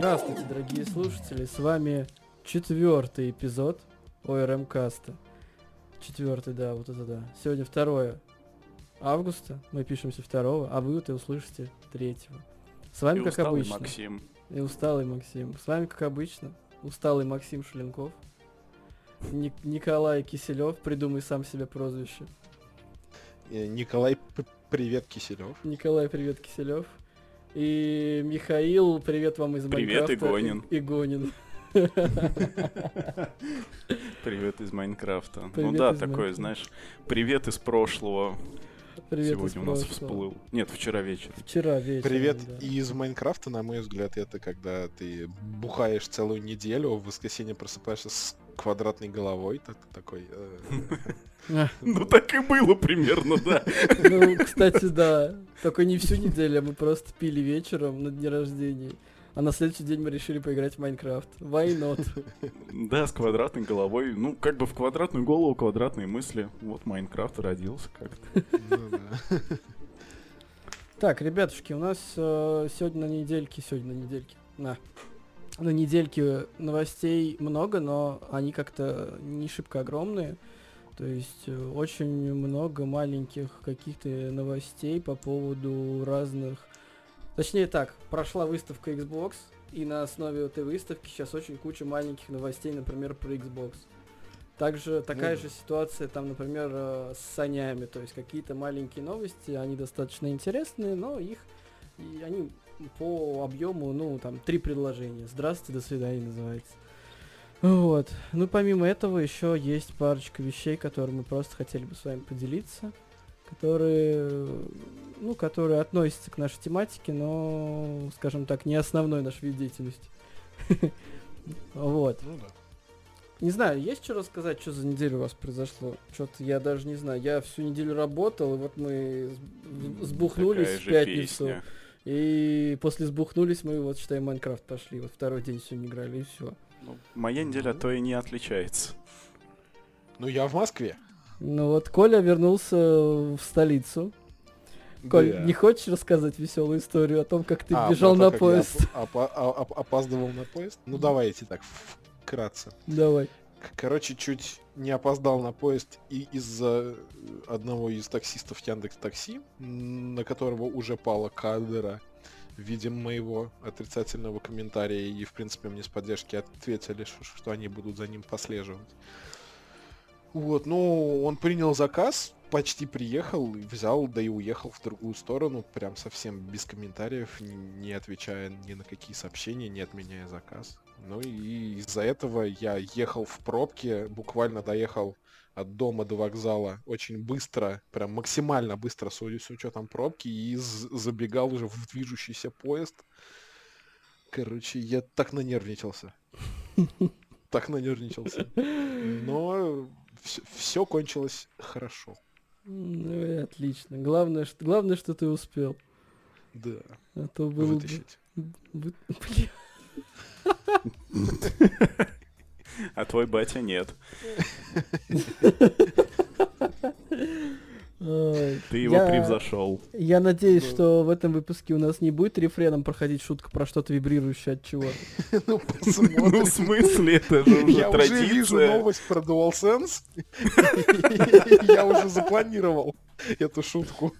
Здравствуйте, дорогие слушатели, с вами четвертый эпизод ОРМ Каста. Четвертый, да, вот это да. Сегодня 2 августа, мы пишемся 2, а вы это услышите 3. С вами, И как усталый обычно. Максим. И усталый Максим. С вами, как обычно, усталый Максим Шленков. Ник- Николай Киселев, придумай сам себе прозвище. Э, Николай, привет, Киселев. Николай, привет, Киселев. И Михаил, привет вам из Привет, Майнкрафта. Игонин. И- Игонин. Привет из Майнкрафта. Привет ну да, такое, Майнкрафта. знаешь, привет из прошлого. Привет Сегодня у нас всплыл. Нет, вчера вечером. Вчера вечером. Привет да. и из Майнкрафта, на мой взгляд, это когда ты бухаешь целую неделю, в воскресенье просыпаешься с квадратной головой, так- такой... э, Ну так и было примерно, да. Ну, кстати, да. Только не всю неделю, а мы просто пили вечером на дне рождения. А на следующий день мы решили поиграть в Майнкрафт. Why not? Да, с квадратной головой. Ну, как бы в квадратную голову, квадратные мысли. Вот Майнкрафт родился как-то. ну. Так, ребятушки, у нас э, сегодня на недельке, сегодня на недельке, на, на недельке новостей много, но они как-то не шибко огромные. То есть э, очень много маленьких каких-то новостей по поводу разных... Точнее так, прошла выставка Xbox, и на основе этой выставки сейчас очень куча маленьких новостей, например, про Xbox. Также такая да. же ситуация там, например, э, с санями, то есть какие-то маленькие новости, они достаточно интересные, но их и они по объему, ну там три предложения. Здравствуйте, до свидания называется. Вот. Ну помимо этого еще есть парочка вещей, которые мы просто хотели бы с вами поделиться, которые, ну, которые относятся к нашей тематике, но, скажем так, не основной наш вид деятельности. Вот. Ну. Не знаю, есть что рассказать, что за неделю у вас произошло? Что-то я даже не знаю. Я всю неделю работал, и вот мы сб- сбухнулись в пятницу. песня. И после сбухнулись мы, вот, считай, Майнкрафт пошли. Вот второй день сегодня играли, и все. Ну, Моя неделя то и не отличается. Ну я в Москве. Ну вот Коля вернулся в столицу. Коль, Да. не хочешь рассказать веселую историю о том, как ты А, бежал про на то, как я поезд? оп- а- оп- опаздывал на поезд? Ну давайте так, вкратце. Давай. Короче, чуть не опоздал на поезд и из-за одного из таксистов Яндекс Такси, на которого уже пала кадра в виде моего отрицательного комментария, и, в принципе, мне с поддержки ответили, что, они будут за ним послеживать. Вот, ну, он принял заказ, почти приехал, взял, да и уехал в другую сторону, прям совсем без комментариев, не отвечая ни на какие сообщения, не отменяя заказ. Ну и из-за этого я ехал в пробке, буквально доехал от дома до вокзала очень быстро, прям максимально быстро, с, у- с учетом пробки, и забегал уже в движущийся поезд. Короче, я так нанервничался. Так нанервничался. Но все кончилось хорошо. Ну и отлично. Главное, что, главное, что ты успел. Да, А то было бы- вытащить. Блин. А твой батя нет. Ты его Я- превзошел. Я надеюсь, Ну. что в этом выпуске у нас не будет рефреном проходить шутка про что-то вибрирующее от чего. Ну, Ну, в смысле, это же уже Я уже вижу традиция. новость про DualSense. Я уже запланировал эту шутку.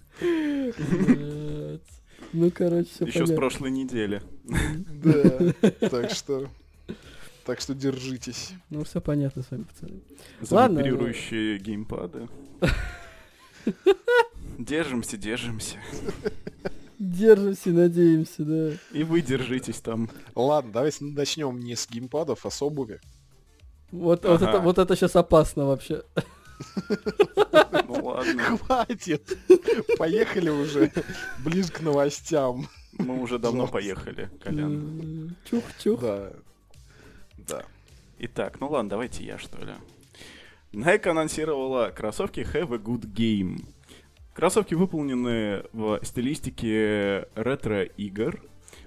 Ну, короче, все Еще с прошлой недели. Да, так что... Так что держитесь. Ну, все понятно с вами, пацаны. За Ладно, вибрирующие геймпады. Держимся, держимся. Держимся, надеемся, да. И вы держитесь там. Ладно, давайте начнем не с геймпадов, а с обуви. Вот, вот, Ага. это, вот это сейчас опасно вообще. Ну ладно. Хватит! Поехали уже ближе к новостям. Мы уже давно поехали, Колян. Чух-чух. Да. Да. Итак, ну ладно, давайте я что ли. Nike анонсировала кроссовки Have a Good Game. Кроссовки выполнены в стилистике ретро-игр.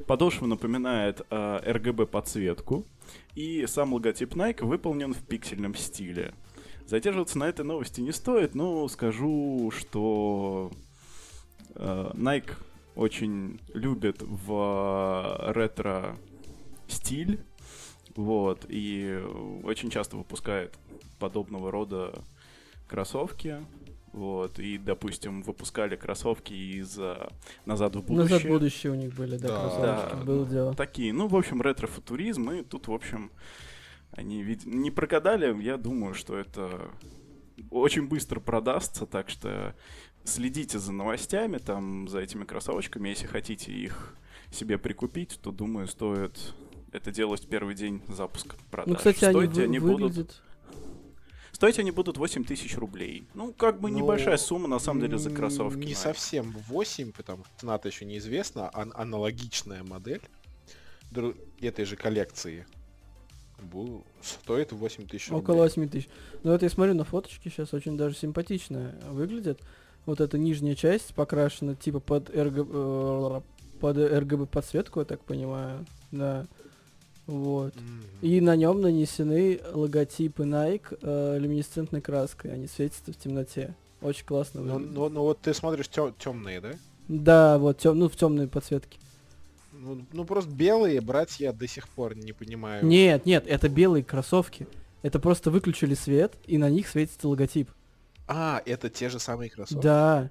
Подошва напоминает э, RGB подсветку. И сам логотип Nike выполнен в пиксельном стиле. Задерживаться на этой новости не стоит, но скажу, что э, Nike очень любит в э, ретро стиль, вот, и очень часто выпускает подобного рода кроссовки, вот, и, допустим, выпускали кроссовки из uh, «Назад в будущее». «Назад в будущее» у них были, да, Да. кроссовочки, Да. было дело. Такие, ну, в общем, ретро-футуризм, и тут, в общем, они вид- не прогадали, я думаю, что это очень быстро продастся, так что следите за новостями, там, за этими кроссовочками, если хотите их себе прикупить, то, думаю, стоит это делать в первый день запуска продаж. Ну, кстати, они, Стоить вы- они будут выглядят... Стоить они будут 8 тысяч рублей. Ну, как бы Ну, небольшая сумма, на самом деле, за кроссовки. Не совсем 8, потому что цена-то еще неизвестна. а аналогичная модель этой же коллекции бу- стоит 8 тысяч рублей. Около 8 тысяч. Ну вот я смотрю на фоточки, сейчас очень даже симпатично выглядит. Вот эта нижняя часть покрашена типа под, РГ... э, под RGB подсветку, я так понимаю. Да. Вот. Мгм. И на нем нанесены логотипы Nike э, люминесцентной краской. Они светятся в темноте. Очень классно выглядит. ну, ну вот ты смотришь темные, да? Да, вот тем, ну в темной подсветке. Ну, ну, просто белые брать я до сих пор не понимаю. Нет, нет, это белые кроссовки. Это просто выключили свет, и на них светится логотип. А, это те же самые кроссовки? Да.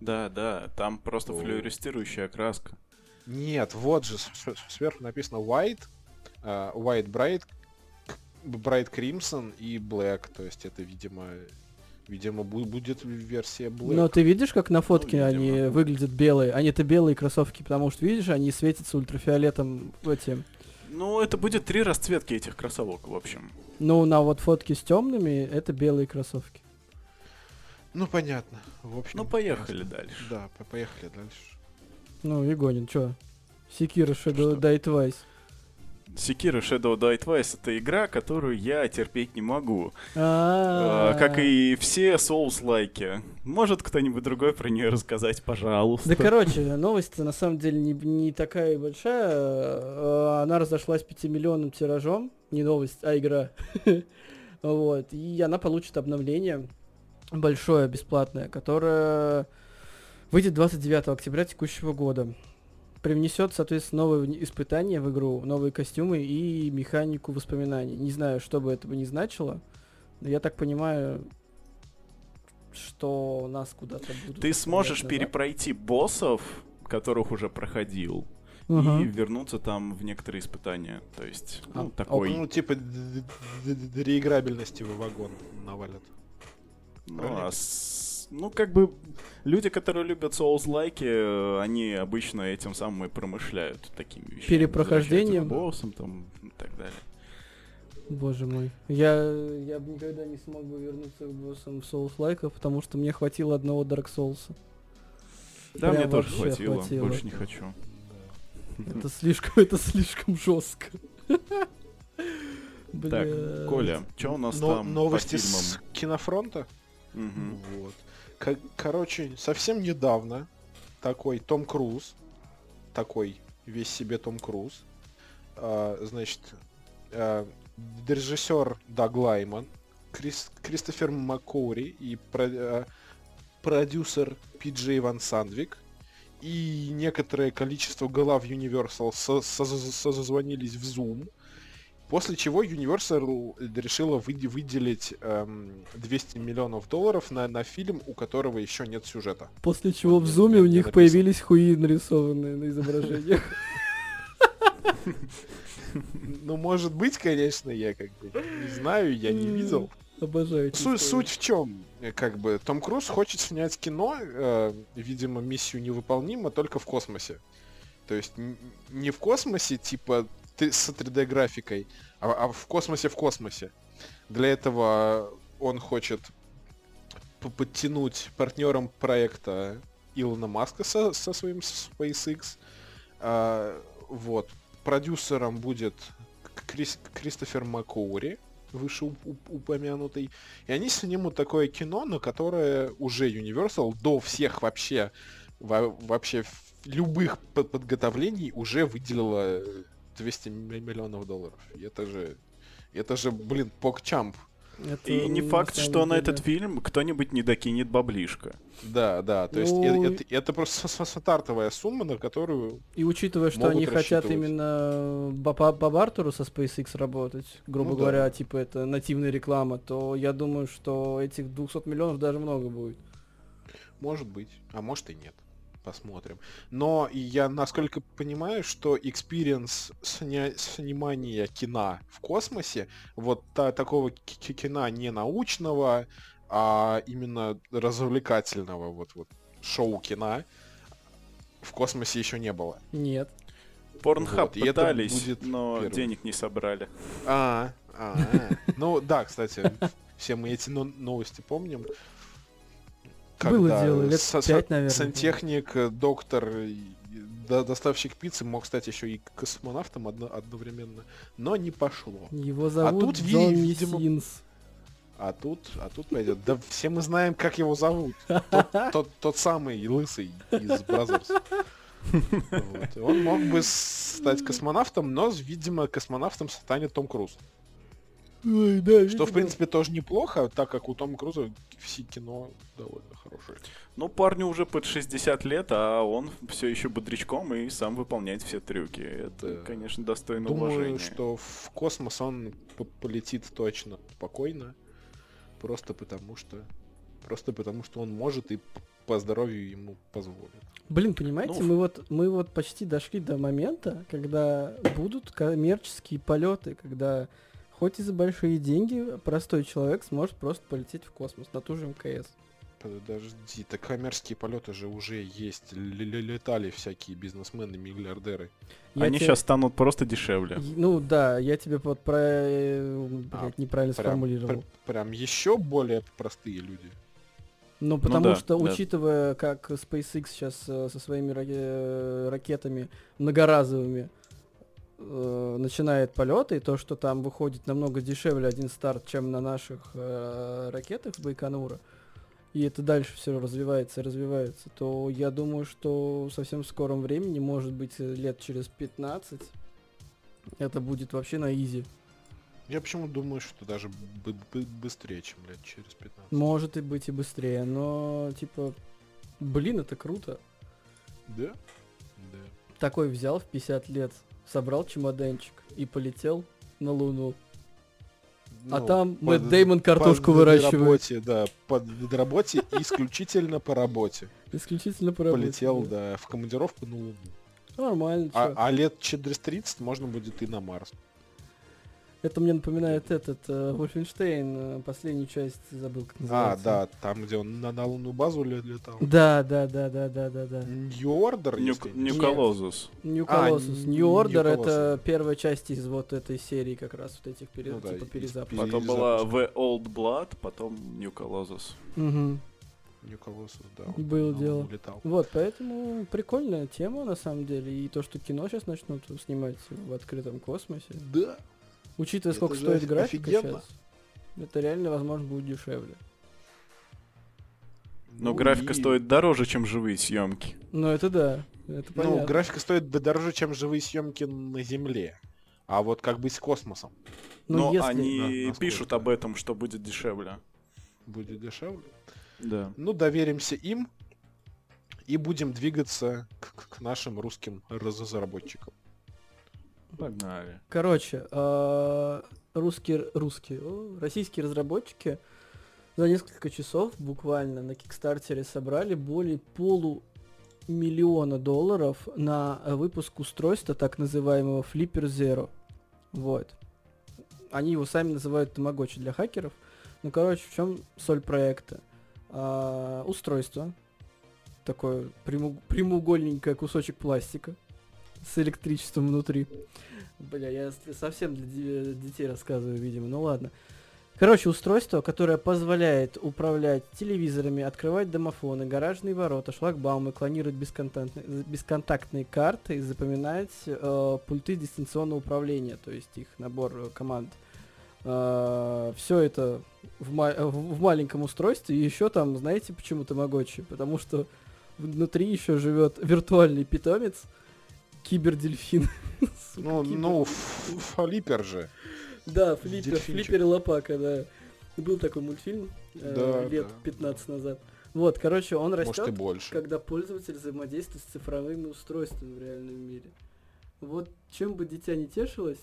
Да, да, там просто О. флюоресцирующая краска. Нет, вот же сверху написано White, а, White Bright, Bright Crimson и Black. То есть это, видимо, видимо, бу- будет версия Black. Но ты видишь, как на фотке они видимо. выглядят белые? Они это белые кроссовки, потому что видишь, они светятся ультрафиолетом этим. Ну, это будет три расцветки этих кроссовок, в общем. Ну, на вот фотке с темными это белые кроссовки. Ну, понятно. В общем, Ну, поехали ясно. дальше. Да, по- поехали дальше. Ну, Егонин, чё? Секира Shadow Что? Die Twice. Sekiro Shadow Die Twice это игра, которую я терпеть не могу. А, А, Как и все Souls-лайки. Может кто-нибудь другой про нее рассказать, пожалуйста? Да, короче, новость на самом деле не, не такая и большая. Э, Она разошлась 5-миллионным тиражом. Не новость, а игра. Вот. И она получит обновление большое, бесплатное, которое выйдет 29 октября текущего года. Привнесет, соответственно, новые испытания в игру, новые костюмы и механику воспоминаний. Не знаю, что бы это бы ни значило, но я так понимаю, что нас куда-то будут... Ты сможешь назад. перепройти боссов, которых уже проходил, Ага. и вернуться там в некоторые испытания. То есть, А, ну, такой... Ну, типа реиграбельности в вагон навалят. Ну, Правильно? а с- ну, как бы, люди, которые любят Souls-лайки, э, они обычно этим самым и промышляют такими вещами. Перепрохождением. Боссам там и так далее. Боже мой. Я, я бы никогда не смог бы вернуться к боссам в Souls лайках, потому что мне хватило одного Dark Souls. Да, Прям мне тоже хватило, хватило. больше не хочу. Это слишком, это слишком жестко. Так, Коля, что у нас Но- там новости по с кинофронта? Мгм. Вот. Ко- короче, совсем недавно такой Том Круз, такой весь себе Том Круз, а, значит, а, режиссер Даг Лайман, Крис- Кристофер Маккори и про- а, продюсер Пи Джей Ван Сандвик и некоторое количество глав Universal со- со- созвонились в Zoom, после чего Universal решила выде- выделить эм, 200 миллионов долларов на, на фильм, у которого еще нет сюжета. После чего в Мне- зуме у них написано. появились хуи нарисованные на изображениях. Ну, может быть, конечно, я как бы не знаю, я не видел. Обожаю. Суть, суть в чем? Как бы Том Круз хочет снять кино, э, видимо, миссию невыполнима только в космосе. То есть не в космосе, типа с 3D-графикой, а, а в космосе в космосе. Для этого он хочет подтянуть партнером проекта Илона Маска со, со своим SpaceX. А, вот. Продюсером будет Крис- Кристофер Маккоури, выше уп- уп- упомянутый. И они снимут такое кино, на которое уже Universal до всех вообще во- вообще любых по- подготовлений уже выделила э, 200 м- миллионов долларов. И это же это же, блин, покчамп. Это И не на факт, что на деле- этот фильм кто-нибудь не докинет баблишко. Да, да, то есть э- Ну, это, это просто стартовая сумма, на которую... И учитывая, что Могут они хотят именно по, по, по бартеру со SpaceX работать, грубо Ну да. говоря, типа это нативная реклама, то я думаю, что этих 200 миллионов даже много будет. Может быть, а может и нет. Посмотрим. Но и я насколько понимаю, что experience сня- снимания кино в космосе, вот та- такого ки- ки- кино не научного, а именно развлекательного, вот, вот шоу кино, в космосе еще не было. Нет. Порнхаб Вот, пытались, будет но первым. денег не собрали. А, а, а. ну да, кстати, все мы эти но- новости помним. Было Когда дело, лет пять, са- наверное. Сантехник, э, доктор, доставщик пиццы мог стать еще и космонавтом одно- одновременно, но не пошло. Его зовут тут, ви- Джон видимо, Синс. А тут, а тут пойдет. Да все мы знаем, как его зовут. Тот, тот, тот самый лысый из Brazzers. Вот. Он мог бы стать космонавтом, но, видимо, космонавтом станет Том Круз. Ой, да, Что, в принципе, тоже неплохо, так как у Тома Круза все кино довольно хорошее. Ну, парню уже под 60 лет, а он все еще бодрячком и сам выполняет все трюки. Это, Да. конечно, достойно Думаю, уважения. что в космос он полетит точно спокойно, просто потому что... Просто потому что он может и по здоровью ему позволит. Блин, понимаете, Ну, мы вот мы вот почти дошли до момента, когда будут коммерческие полеты, когда хоть и за большие деньги простой человек сможет просто полететь в космос на ту же МКС. Подожди, так коммерческие полеты же уже есть. Летали всякие бизнесмены, миллиардеры. Я Они те- сейчас станут просто дешевле. Ну да, я тебе вот про... э, блядь, А, неправильно Прям, сформулировал. пр- прям еще более простые люди. Ну, потому да, что, да. учитывая, как SpaceX сейчас э, со своими э, ракетами многоразовыми э, начинает полеты, и то, что там выходит намного дешевле один старт, чем на наших э, ракетах с Байконура, и это дальше все развивается и развивается, то я думаю, что в совсем скором времени, может быть, лет через 15, это будет вообще на изи. Я почему думаю, что даже бы- бы- быстрее, чем лет через 15. Может и быть и быстрее, но, типа, блин, это круто. Да? Да. такой взял в 50 лет, собрал чемоданчик и полетел на Луну. А Ну, там по- Мэтт Деймон картошку по выращивает. работе, да, по работе, исключительно по работе. Исключительно по работе, Полетел, да. в командировку на Луну. Нормально, А, а лет через 30 можно будет и на Марс. Это мне напоминает этот, э, Вольфенштейн, э, последнюю часть забыл, как А, называется. да, там, где он на, на лунную базу ле- летал. Да, да, да, да, да, да, да. New Order, Нью- если. New А, Colossus. Н- New Order New это первая часть из вот этой серии как раз вот этих пере- Ну да, типа перезапусков. пере- Потом была. The Old Blood, потом. New Colossus, да. он Было на дело. Луну летал. Вот, поэтому прикольная тема на самом деле. И то, что кино сейчас начнут снимать в открытом космосе. Да. Учитывая, Это сколько же стоит графика офигенно. сейчас, это реально, возможно, будет дешевле. Но Ну графика и- стоит дороже, чем живые съемки. Ну, это да. Это понятно. Ну, графика стоит дороже, чем живые съемки на Земле. А вот как быть с космосом? Ну, Но если... они На- пишут об этом, что будет дешевле. Будет дешевле? Да. Ну, доверимся им и будем двигаться к, к- к нашим русским разработчикам. Погнали. Короче, а, русские, русские, российские разработчики за несколько часов буквально на Кикстартере собрали более полумиллиона долларов на э, выпуск устройства так называемого Flipper Zero. Вот. Они его сами называют тамагочи для хакеров. Ну, короче, в чем соль проекта? А, устройство. Такое прямоу- прямоугольненькое кусочек пластика с электричеством внутри. Бля, я совсем для де- детей рассказываю, видимо. Ну ладно. Короче, устройство, которое позволяет управлять телевизорами, открывать домофоны, гаражные ворота, шлагбаумы, клонировать бесконтактные, бесконтактные карты и запоминать э, пульты дистанционного управления, то есть их набор э, команд. все это в, ма- э, в маленьком устройстве. И еще там, знаете, почему тамагочи? Потому что внутри еще живет виртуальный питомец, кибердельфин. Ну, ну, флиппер же. Да, флиппер, флиппер и лопака, да. Был такой мультфильм э, лет да, 15 назад. Вот, короче, он растет, больше. когда пользователь взаимодействует с цифровыми устройствами в реальном мире. Вот чем бы дитя не тешилось.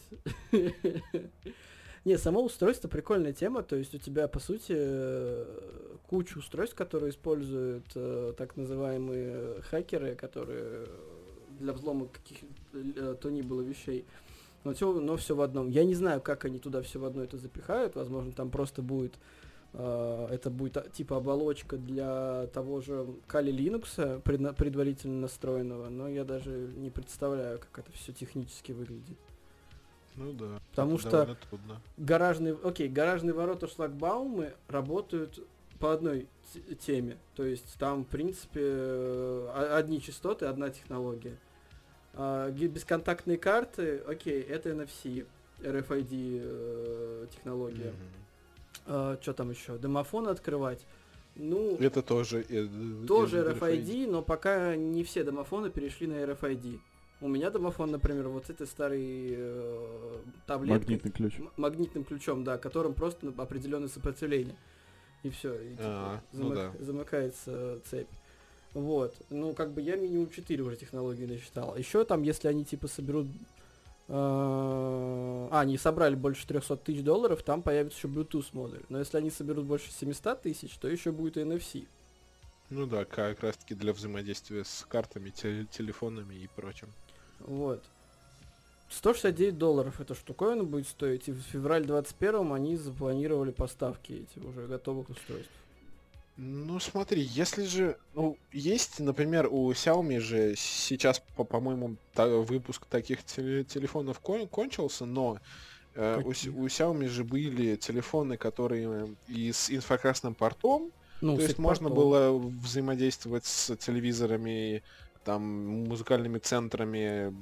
Не, само устройство прикольная тема, то есть у тебя, по сути, э, куча устройств, которые используют э, так называемые хакеры, которые для взлома каких э, то ни было вещей. Но все, но все в одном. Я не знаю, как они туда все в одно это запихают. Возможно, там просто будет э, это будет а, типа оболочка для того же Kali Linux предна- предварительно настроенного, но я даже не представляю, как это все технически выглядит. Ну да. Потому что-. Гаражные, окей, гаражные ворота шлагбаумы работают по одной теме. То есть там, в принципе, э, одни частоты, одна технология. А, бесконтактные карты, окей, это NFC, RFID э, технология. Мгм. что там еще? Домофон открывать. Ну, Это тоже... э, тоже э, RFID, но пока не все домофоны перешли на RFID. У меня домофон, например, вот этой старой э, таблеткой. Магнитный ключ. Магнитным ключом, да, которым просто на- определенное сопротивление. И все, и типа, А, ну да. замыкается цепь. Вот. Ну, как бы я минимум 4 уже технологии насчитал. Еще там, если они типа соберут... э, А, они собрали больше 300 тысяч долларов, там появится еще Bluetooth модуль. Но если они соберут больше 700 тысяч, то еще будет и NFC. Ну да, как раз таки для взаимодействия с картами, те- телефонами и прочим. Вот. 169 долларов эта штуковина будет стоить, и в феврале 21 они запланировали поставки эти уже готовых устройств. Ну смотри, если же, ну, есть, например, у Xiaomi же сейчас, по- по-моему, та- выпуск таких теле- телефонов кон- кончился, но э, у, у Xiaomi же были телефоны, которые и с инфракрасным портом, Ну, то есть можно портом. было взаимодействовать с телевизорами, там, музыкальными центрами,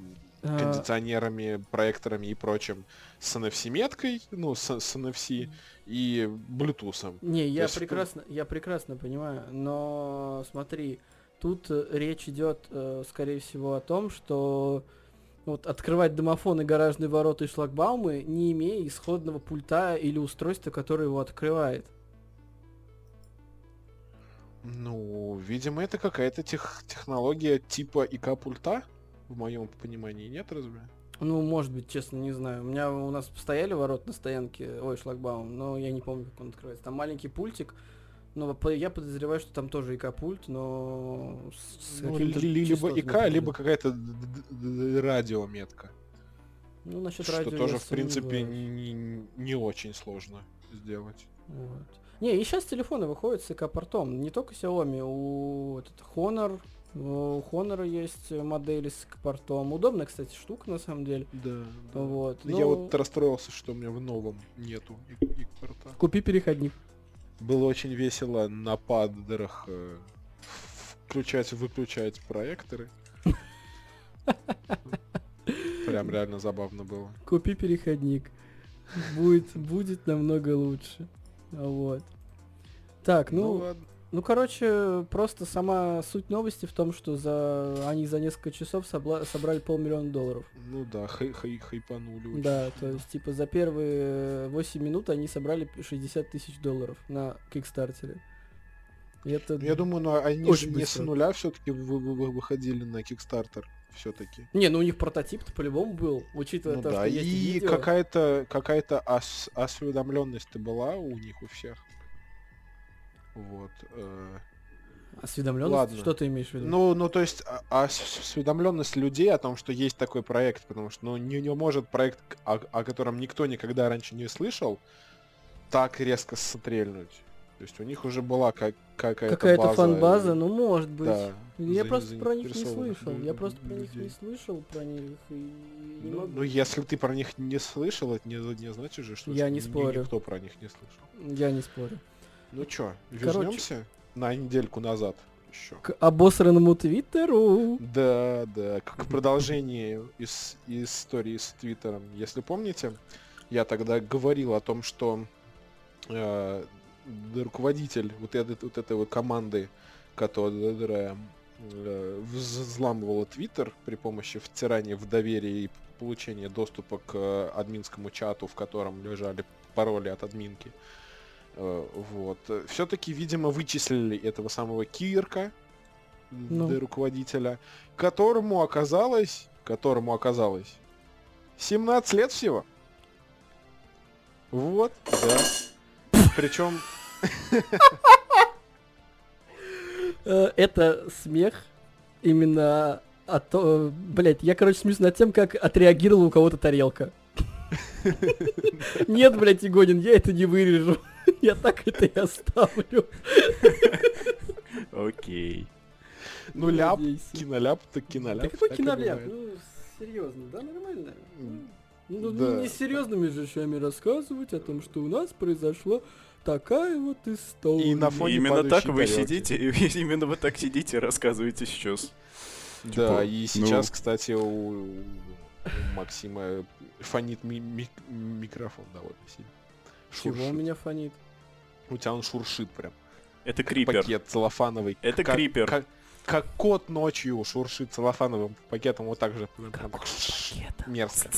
кондиционерами, проекторами и прочим с NFC-меткой, ну, с, с NFC и Bluetooth. Не, я есть, ну- прекрасно, я прекрасно понимаю, но смотри, тут э, речь идет, э, скорее всего, о том, что вот открывать домофоны, гаражные ворота и шлагбаумы, не имея исходного пульта или устройства, которое его открывает. Ну, видимо, это какая-то тех- технология типа ИК-пульта, в моем понимании, нет разве? Ну, может быть, честно, не знаю. У меня у нас стояли ворот на стоянке, ой, шлагбаум, но я не помню, как он открывается. Там маленький пультик, но я подозреваю, что там тоже ИК-пульт, но с, Ну, либо ИК, либо какая-то радиометка. Ну, насчет Что радио тоже, я в принципе, сомневаюсь. не, не очень сложно сделать. Вот. Не, и сейчас телефоны выходят с ИК-портом. Не только Xiaomi, у этот Honor, у Honor есть модели с ИК-портом. Удобная, кстати, штука на самом деле. Да, Вот. Я но вот расстроился, что у меня в новом нету ИК-порта. Купи переходник. Было очень весело на паддерах э, включать-выключать проекторы. Прям реально забавно было. Купи переходник. Будет, будет намного лучше. Вот. Так, ну, ну, ладно. Короче, просто сама суть новости в том, что за они за несколько часов собла- собрали полмиллиона долларов. Ну да, хай хай хайпанули. очень Да, то сильно. есть, типа, за первые 8 минут они собрали 60 тысяч долларов на Кикстартере. И это... Ну, Я думаю, ну, они Очень же не быстро. с нуля все-таки выходили на Kickstarter все-таки. Не, ну у них прототип-то по-любому был, учитывая Ну то, да, что есть и видео. какая-то какая-то ос- осведомленность была у них у всех. Вот. э. Осведомленность? Ладно. Что ты имеешь в виду? Ну, ну, то есть а- ос- осведомленность людей о том, что есть такой проект, потому что ну, не, не может проект, о, о котором никто никогда раньше не слышал, так резко стрельнуть. То есть у них уже была как, какая-то Какая-то база, фан-база, э, ну может быть. да, Я за- просто про них не слышал. Я просто про них не слышал, про них и не Ну, могу. ну, если ты про них не слышал, это не, не значит же, что Я не спорю. никто про них не слышал. Я не спорю. Ну чё, вернемся на недельку назад еще. К обосранному твиттеру. Да, да, как продолжение из, из истории с Твиттером. Если помните, я тогда говорил о том, что э, руководитель вот этой, вот этой вот команды, которая э, вз- взламывала Твиттер при помощи втирания в доверие и получения доступа к э, админскому чату, в котором лежали пароли от админки, Э, Вот. Все-таки, видимо, вычислили этого самого Кирка, Ну. руководителя, которому оказалось, которому оказалось 17 лет всего. Вот, да. Причем, Э, Это смех именно а то, блять, я, короче, смеюсь над тем, как отреагировала у кого-то тарелка. Нет, блядь, Игонин, я это не вырежу. Я так это и оставлю. Окей. ну ляп, киноляп, так киноляп. Да какой киноляп? Ну, серьезно, да, нормально. Ну, да. ну, не серьезными же вещами рассказывать о том, что у нас произошла такая вот история. И на фоне Именно так вы тарелки. сидите, именно вы так сидите и рассказываете сейчас. Да, Типа, и сейчас, ну. кстати, у, у Максима фонит ми- ми- микрофон довольно сильно. Чего у Шуршит. меня фонит? У тебя он шуршит прям. Это крипер. Пакет целлофановый. Это Как- крипер. Как, как кот ночью шуршит целлофановым пакетом вот так же. прям так Мерзко.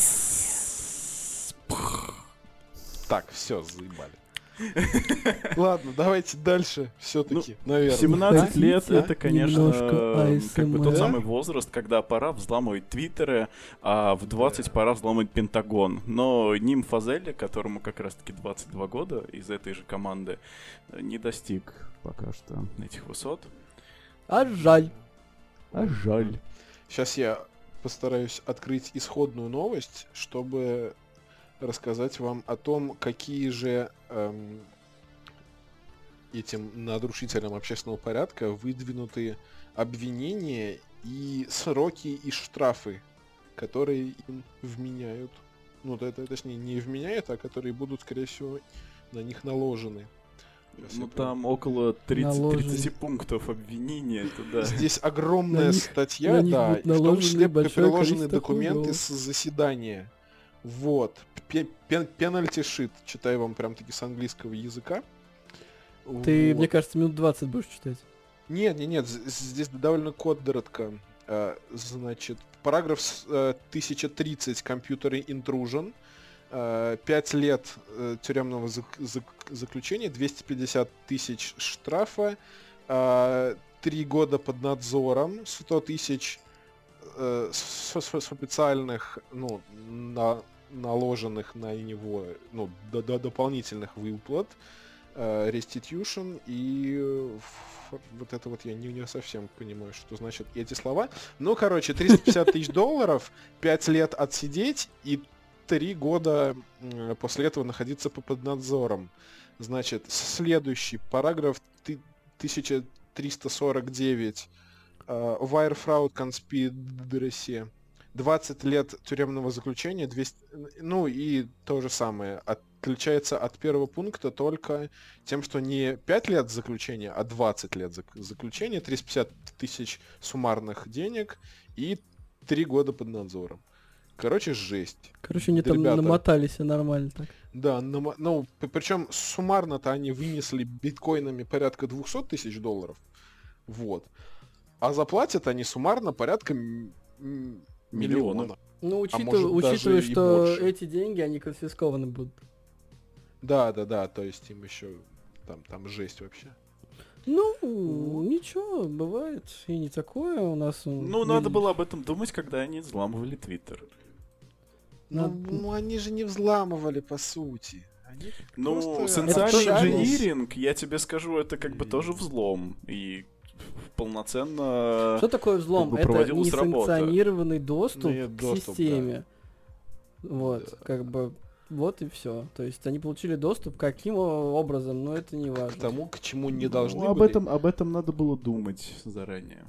Так, все, заебали. Ладно, давайте дальше все-таки, наверное. 17 Да? лет Да? это, конечно, э, как бы тот ASMR. самый возраст, когда пора взламывать твиттеры, а в 20 пора взламывать Пентагон. Но Ним Фазелли, которому как раз-таки 22 года из этой же команды, э, не достиг пока что этих высот. А жаль. А жаль. Сейчас я постараюсь открыть исходную новость, чтобы рассказать вам о том, какие же эм, этим нарушителям общественного порядка выдвинуты обвинения и сроки и штрафы, которые им вменяют. Ну, т- точнее, не вменяют, а которые будут, скорее всего, на них наложены. Ну прям- там около 30, Наложен. 30 пунктов обвинения, это да. Здесь огромная На них- статья, на них да, будет и в том числе приложены документы с заседания. Вот. Пенальти шит. Читаю вам прям таки с английского языка. Ты, Вот. мне кажется, минут 20 будешь читать. Нет, нет, нет, здесь довольно коротко. Э, Значит, параграф с- э, 1030 компьютеры intrusion. 5 лет э, тюремного зак- зак- заключения, 250 тысяч штрафа, 3 года под надзором, 100 тысяч э, с, с- с официальных, ну, на, наложенных на него, ну, до, до дополнительных выплат, э, и э, вот это вот я не, не совсем понимаю, что значит эти слова. Ну, короче, 350 тысяч долларов, 5 лет отсидеть и 3 года после этого находиться по- под надзором. Значит, следующий параграф ты- 1349 э, Wire Fraud Conspiracy 20 лет тюремного заключения, 200, ну и то же самое. Отличается от первого пункта только тем, что не 5 лет заключения, а 20 лет зак- заключения, 350 тысяч суммарных денег и 3 года под надзором. Короче, жесть. Короче, они Да, там ребята. намотались и нормально так. Да, нама- ну, причем суммарно-то они вынесли биткоинами порядка 200 тысяч долларов. Вот. А заплатят они суммарно порядка Миллиона. миллиона. Ну, учитывая, может, даже учитывая и что эти деньги, они конфискованы будут. Да, да, да, то есть им еще там, там жесть вообще. Ну, ничего, бывает и не такое у нас. Ну, надо было об этом думать, когда они взламывали твиттер. Ну, Надо- ну, они же не взламывали, по сути. Они Ну, просто социальный инжиниринг, я тебе скажу, это как бы тоже взлом. И полноценно... Что такое взлом? бы Это несанкционированный доступ Ну, к доступ, да. системе. Вот, Да. как бы, вот и все. То есть они получили доступ каким образом, но это не К важно. тому, к чему не Ну, должны об были. этом, об этом надо было думать заранее.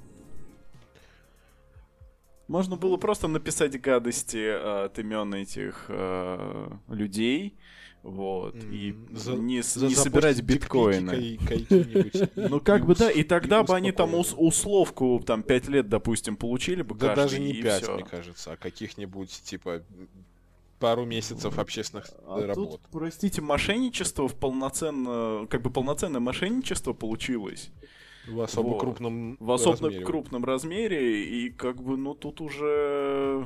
Можно было просто написать гадости э, от имен этих э, людей, вот, и М, за- не, За- не собирать биткоины. и- Ну как бы да, и и тогда бы они там условку там 5 лет, допустим, получили бы Да даже не и 5, всё. мне кажется, а каких-нибудь, типа, пару месяцев общественных А работ. тут, простите, мошенничество в полноценно, как бы полноценное мошенничество получилось В особо Вот. крупном в особо размере. крупном размере, и как бы, ну тут уже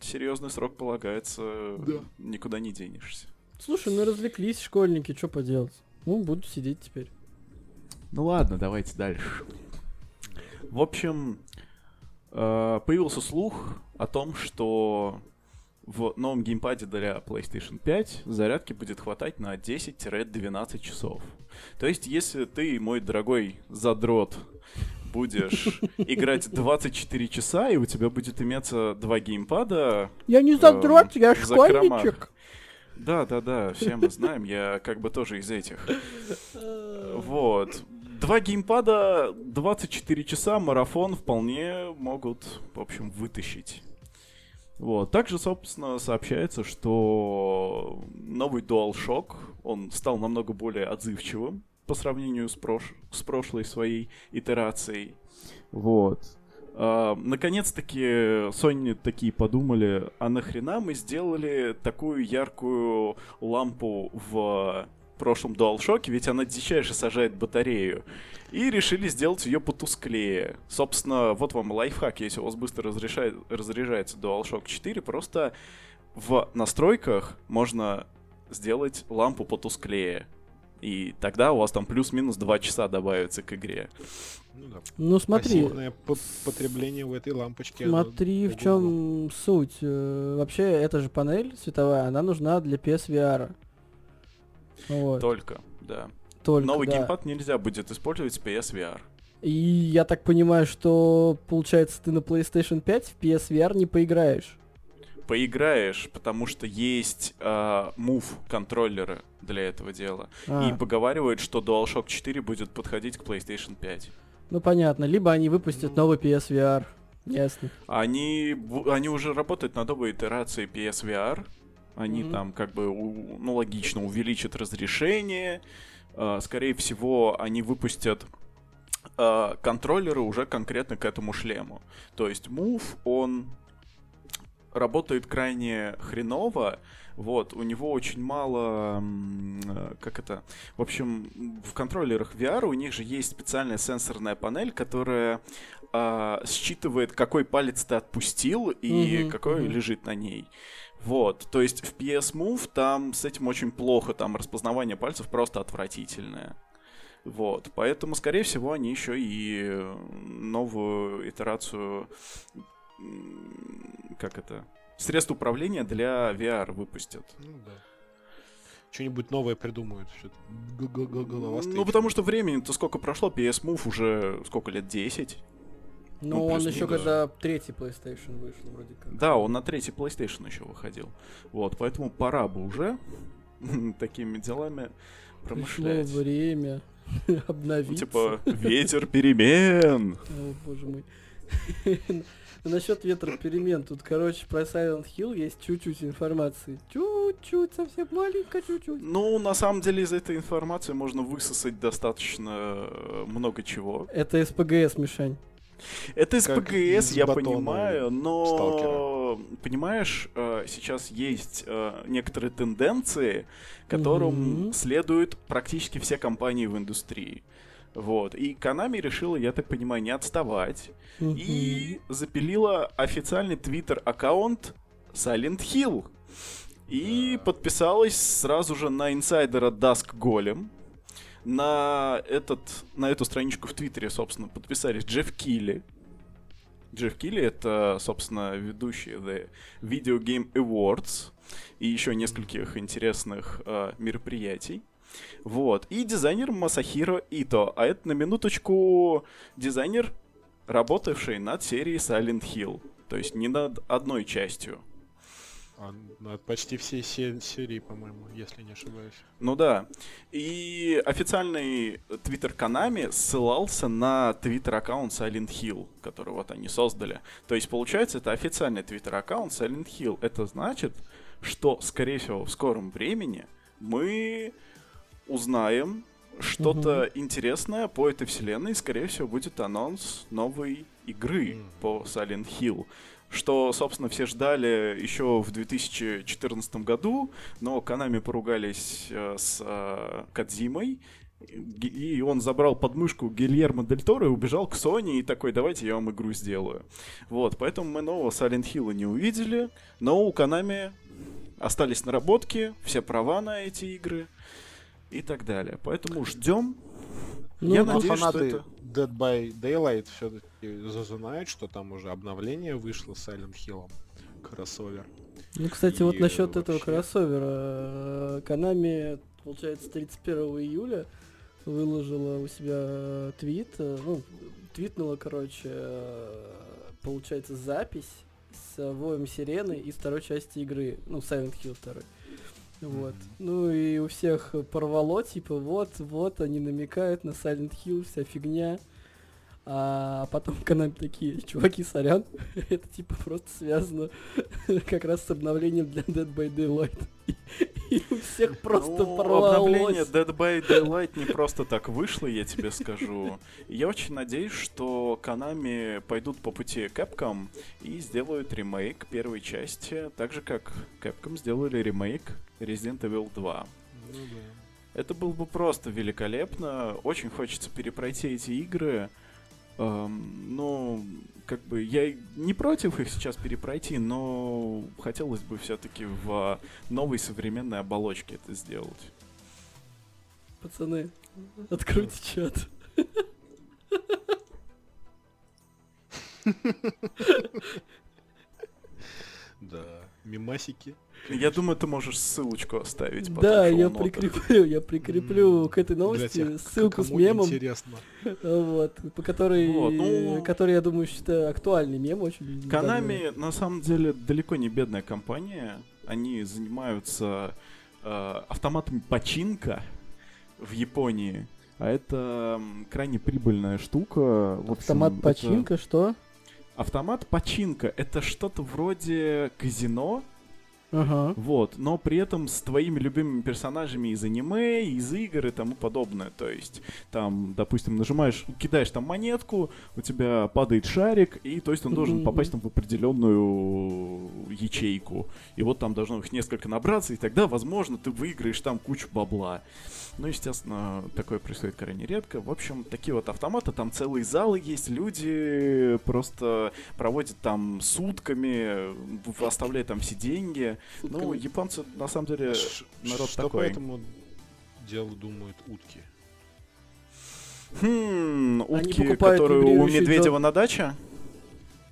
серьезный срок полагается, Да. никуда не денешься. Слушай, ну развлеклись школьники, что поделать? Ну, буду сидеть теперь. Ну ладно, давайте дальше. В общем, э, появился слух о том, что в новом геймпаде для PlayStation 5 зарядки будет хватать на 10-12 часов. То есть, если ты, мой дорогой задрот, будешь играть 24 часа, и у тебя будет иметься два геймпада... Я не задрот, я школьничек. Да, да, да, все мы знаем, я как бы тоже из этих. Вот. Два геймпада, 24 часа, марафон вполне могут, в общем, вытащить. Вот. Также, собственно, сообщается, что новый DualShock, он стал намного более отзывчивым по сравнению с, прош... с прошлой своей итерацией. Вот. А, наконец-таки Sony такие подумали, а нахрена мы сделали такую яркую лампу в прошлом DualShock, ведь она дичайше сажает батарею. И решили сделать ее потусклее. Собственно, вот вам лайфхак, если у вас быстро разрешает, разряжается DualShock 4, просто в настройках можно сделать лампу потусклее. И тогда у вас там плюс-минус 2 часа добавится к игре. Ну, да. ну смотри. Пассивное потребление у этой лампочки. Смотри, в чем суть. Э, вообще, эта же панель световая, она нужна для PSVR. Вот. Только, да. Только, Новый да. геймпад нельзя будет использовать в PSVR. И я так понимаю, что получается ты на PlayStation 5 в PSVR не поиграешь. Поиграешь, потому что есть э, Move контроллеры для этого дела. А. И поговаривают, что DualShock 4 будет подходить к PlayStation 5. Ну понятно, либо они выпустят новый PSVR. Ясно. Они, они уже работают над новой итерацией PSVR. Они mm-hmm. там как бы, ну логично, увеличат разрешение. Uh, скорее всего, они выпустят uh, контроллеры уже конкретно к этому шлему. То есть Move, он работает крайне хреново, вот, у него очень мало, э, как это, в общем, в контроллерах VR у них же есть специальная сенсорная панель, которая э, считывает, какой палец ты отпустил и mm-hmm, какой mm-hmm. лежит на ней. Вот, то есть в PS Move там с этим очень плохо, там распознавание пальцев просто отвратительное. Вот, поэтому, скорее всего, они еще и новую итерацию, как это, средств управления для VR выпустят. Ну да. Что-нибудь новое придумают. Ну, потому что времени-то сколько прошло, PS Move уже сколько лет, 10? Ну, ну он еще когда третий PlayStation вышел, вроде как. Да, он на третий PlayStation еще выходил. Вот, поэтому пора бы уже такими делами промышлять. Пришло время обновиться. Ну, типа, ветер перемен. О, боже мой. Насчет ветра перемен, тут, короче, про Silent Hill есть чуть-чуть информации. Чуть-чуть, совсем маленько, чуть-чуть. Ну, на самом деле, из этой информации можно высосать достаточно э, много чего. Это СПГС, Мишань. Это из как ПГС, я понимаю, но сталкера. понимаешь, э, сейчас есть э, некоторые тенденции, которым mm-hmm. следуют практически все компании в индустрии. Вот. И Konami решила, я так понимаю, не отставать. Mm-hmm. И запилила официальный твиттер-аккаунт Silent Hill. И подписалась сразу же на инсайдера Dusk Golem на, этот, на эту страничку в Твиттере, собственно, подписались Джефф Килли. Джефф Килли — это, собственно, ведущий The Video Game Awards и еще нескольких интересных э, мероприятий. Вот. И дизайнер Масахиро Ито. А это, на минуточку, дизайнер, работавший над серией Silent Hill. То есть не над одной частью. А, ну, почти все серии, по-моему, если не ошибаюсь. Ну да. И официальный твиттер Канами ссылался на твиттер-аккаунт Silent Hill, который вот они создали. То есть, получается, это официальный твиттер-аккаунт Silent Hill. Это значит, что, скорее всего, в скором времени мы узнаем что-то угу. интересное по этой вселенной. Скорее всего, будет анонс новой игры mm. по Silent Hill что, собственно, все ждали еще в 2014 году, но Канами поругались э, с э, Кадзимой, и он забрал подмышку Гильермо Дель Торо и убежал к Sony и такой, давайте я вам игру сделаю. Вот, поэтому мы нового Silent Hill не увидели, но у Канами остались наработки, все права на эти игры. И так далее. Поэтому ждем. Ну, Я тут- надеюсь, что фанаты это... Dead by Daylight все-таки зазунают, что там уже обновление вышло с Silent Hill. Кроссовер. Ну, кстати, вот И насчет этого вообще- кроссовера. э, Konami, получается, 31 июля выложила у себя твит, э, ну, твитнула, короче, э, получается, запись с воем сирены из второй части игры, ну, Silent Hill 2. Вот. Мгм. Ну и у всех порвало, типа, вот, вот, они намекают на Silent Hill, вся фигня. А потом Konami такие, чуваки, сорян, это типа просто связано как раз с обновлением для Dead by Daylight. И, у всех просто Ну, обновление порвалось. Dead by Daylight не просто так вышло, я тебе скажу. Я очень надеюсь, что Konami пойдут по пути Capcom и сделают ремейк первой части, так же как Capcom сделали ремейк Resident Evil 2. Ну Это было бы просто великолепно. Очень хочется перепройти эти игры. Эм, ну, как бы я не против их сейчас перепройти, но хотелось бы все-таки в новой современной оболочке это сделать. Пацаны, откройте чат. Да. Мимасики. Я думаю, ты можешь ссылочку оставить. потом Да, я прикреплю, я прикреплю к этой новости тех, ссылку с мемом, Интересно. вот, по которой, Вот, ну- который, я думаю, считаю актуальный мем очень. Konami на самом деле далеко не бедная компания. Они занимаются э, автоматами починка в Японии. А это крайне прибыльная штука. В общем, Автомат это- починка, что? Автомат починка это что-то вроде казино, Ага. вот, но при этом с твоими любимыми персонажами из аниме, из игр и тому подобное. То есть, там, допустим, нажимаешь, кидаешь там монетку, у тебя падает шарик, и то есть он должен попасть там в определенную ячейку. И вот там должно их несколько набраться, и тогда, возможно, ты выиграешь там кучу бабла. Ну, естественно, такое происходит крайне редко. В общем, такие вот автоматы, там целые залы есть, люди просто проводят там сутками, оставляют там все деньги. Ну, японцы, на самом деле, Ш- народ Что такой. по этому делу думают утки? Хм, утки, которые у Медведева на даче?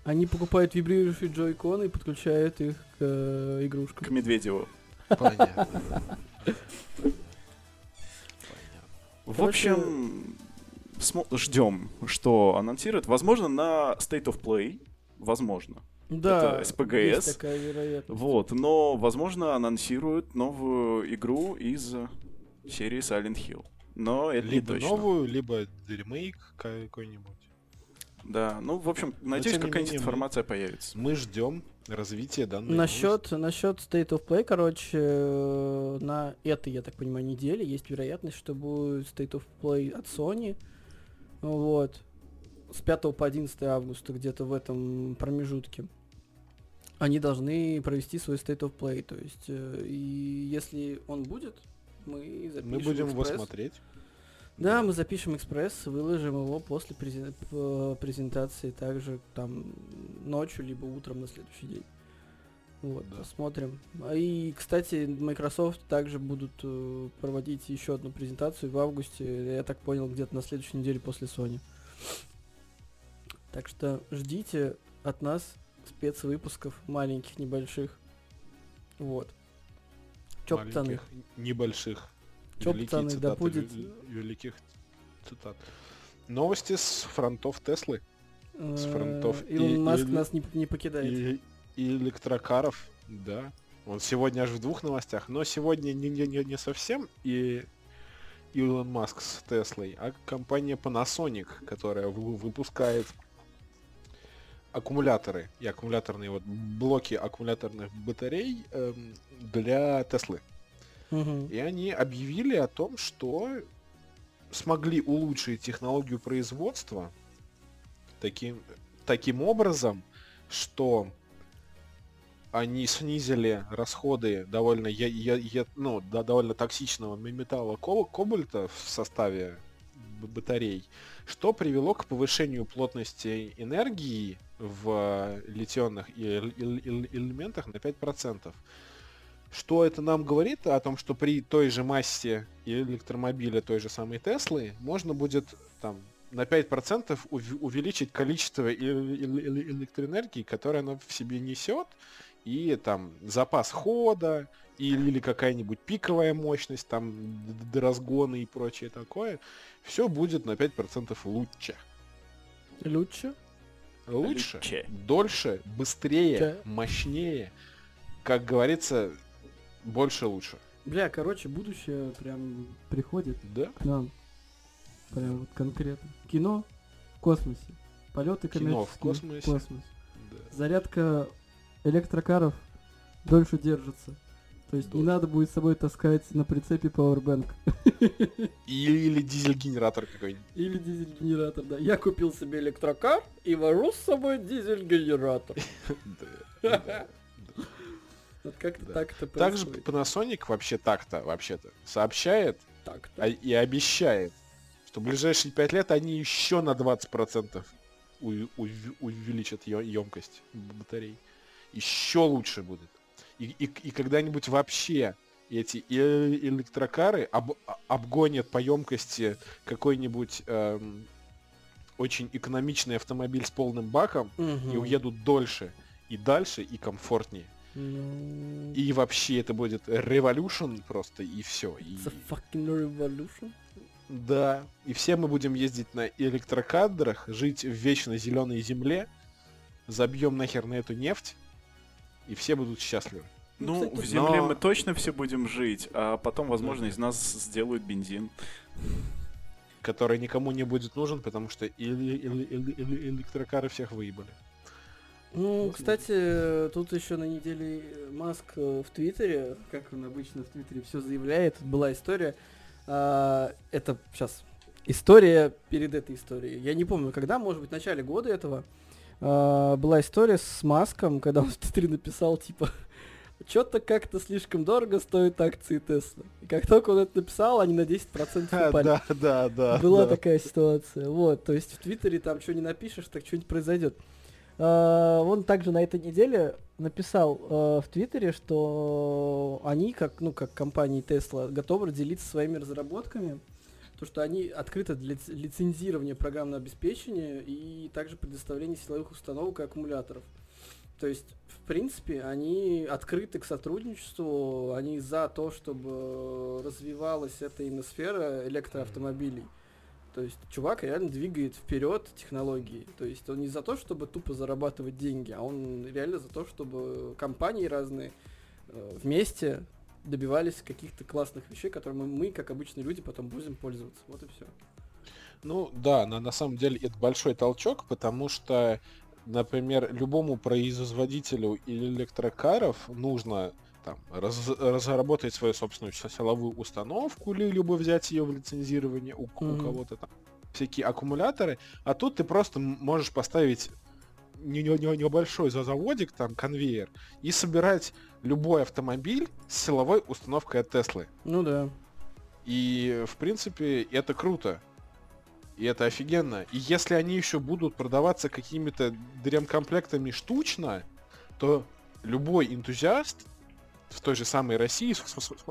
Они покупают вибрирующие джойконы и подключают их к э, игрушкам. К Медведеву. Понятно. В общем, ждем, что анонсируют. Возможно, на State of Play. Возможно. Да, Это SPGS. есть такая вероятность. Вот, но, возможно, анонсируют новую игру из серии Silent Hill. Но это не Либо точно. новую, либо ремейк какой-нибудь. Да, ну, в общем, надеюсь, не какая-нибудь менее, мы- информация появится. Мы ждем развития данной Насчет, насчет State of Play, короче, э, на этой, я так понимаю, неделе есть вероятность, что будет State of Play от Sony. Вот. С 5 по 11 августа, где-то в этом промежутке. Они должны провести свой State of Play. То есть, э, и если он будет, мы запишем Мы будем его экспресс. смотреть. Да, мы запишем экспресс, выложим его после презен- п- презентации также там ночью либо утром на следующий день. Вот, Да. посмотрим. И, кстати, Microsoft также будут э, проводить еще одну презентацию в августе, я так понял, где-то на следующей неделе после Sony. Так что ждите от нас спецвыпусков маленьких, небольших. Вот. Чё, пацаны? Небольших. Чё, пацаны, да будет- ве- великих цитат. Новости с фронтов Теслы с фронтов Э, Илон и- Маск нас не, не покидает. и, и электрокаров, да. Он сегодня аж в двух новостях, но сегодня не, не, не, не совсем и Илон Маск с Теслой, а компания Panasonic, которая вы- выпускает аккумуляторы и аккумуляторные вот блоки аккумуляторных батарей эм, для Теслы. Мгм. И они объявили о том, что смогли улучшить технологию производства таким, таким образом, что они снизили расходы довольно, я- я- я- ну, да, довольно токсичного металла ко- кобальта в составе батарей, что привело к повышению плотности энергии в литионных эл- эл- элементах на 5%. Что это нам говорит? О том, что при той же массе электромобиля той же самой Теслы можно будет там на 5% ув- увеличить количество э- э- электроэнергии, которое она в себе несет, и там запас хода, или, или какая-нибудь пиковая мощность, там д- д- разгоны и прочее такое, все будет на 5% лучше. Лучше? Лучше, Лучше. дольше, быстрее, Ча. мощнее. Как говорится, больше лучше. Бля, короче, будущее прям приходит Да? к нам. Прям вот конкретно. Кино в космосе. Полеты Кино в коммерческие космосе. космос. Да. Зарядка электрокаров дольше держится. То есть не Дольше. надо будет с собой таскать на прицепе Powerbank. Или, или дизель-генератор какой-нибудь. Или дизель-генератор, да. Я купил себе электрокар и вожу с собой дизель-генератор. Вот как-то так это Также. Panasonic вообще так-то, вообще-то, сообщает и обещает, что в ближайшие 5 лет они еще на 20% у- ув- увеличат емкость батарей. Еще лучше будет. И, и- и когда-нибудь вообще эти э- электрокары об- а- обгонят по емкости какой-нибудь эм, очень экономичный автомобиль с полным баком и Мгм. уедут дольше и дальше и комфортнее. Ну, И вообще это будет revolution просто, и все. И... It's a fucking revolution. Да. И все мы будем ездить на электрокадрах, жить в вечно зеленой земле, забьем нахер на эту нефть, и все будут счастливы. Ну, Ну, кстати, в земле но- мы точно все будем жить, а потом, возможно, из нас сделают бензин. Который никому не будет нужен, потому что эле- эле- эле- эле- электрокары всех выебали. Ну, Вот. кстати, тут еще на неделе Маск э, в Твиттере, как он обычно в Твиттере все заявляет, была история. а, это сейчас история перед этой историей. Я не помню, когда, может быть, в начале года этого а, была история с Маском, когда он в Твиттере написал, типа, что-то как-то слишком дорого стоят акции Тесла. И как только он это написал, они на 10% упали. Да, да, да. Была да. такая ситуация. Вот, то есть в Твиттере там что не напишешь, так что-нибудь произойдет. А, Он также на этой неделе написал а, в Твиттере, что они, как, ну, как компания Tesla, готовы делиться своими разработками. То, что они открыты для лиц- лицензирования программного обеспечения и также предоставления силовых установок и аккумуляторов. То есть, в принципе, они открыты к сотрудничеству, они за то, чтобы развивалась эта именно сфера электроавтомобилей. То есть чувак реально двигает вперед технологии. То есть он не за то, чтобы тупо зарабатывать деньги, а он реально за то, чтобы компании разные э, вместе добивались каких-то классных вещей, которыми мы, как обычные люди, потом будем пользоваться. Вот и все. Ну да, на, на самом деле это большой толчок, потому что, например, любому производителю электрокаров нужно там, раз- разработать свою собственную си- силовую установку, либо взять ее в лицензирование у, у Мгм. кого-то там, всякие аккумуляторы, а тут ты просто можешь поставить не- не- не- небольшой за заводик, там, конвейер, и собирать любой автомобиль с силовой установкой от Теслы. Ну да. И, в принципе, это круто. И это офигенно. И если они еще будут продаваться какими-то дремкомплектами штучно, то любой энтузиаст в той же самой России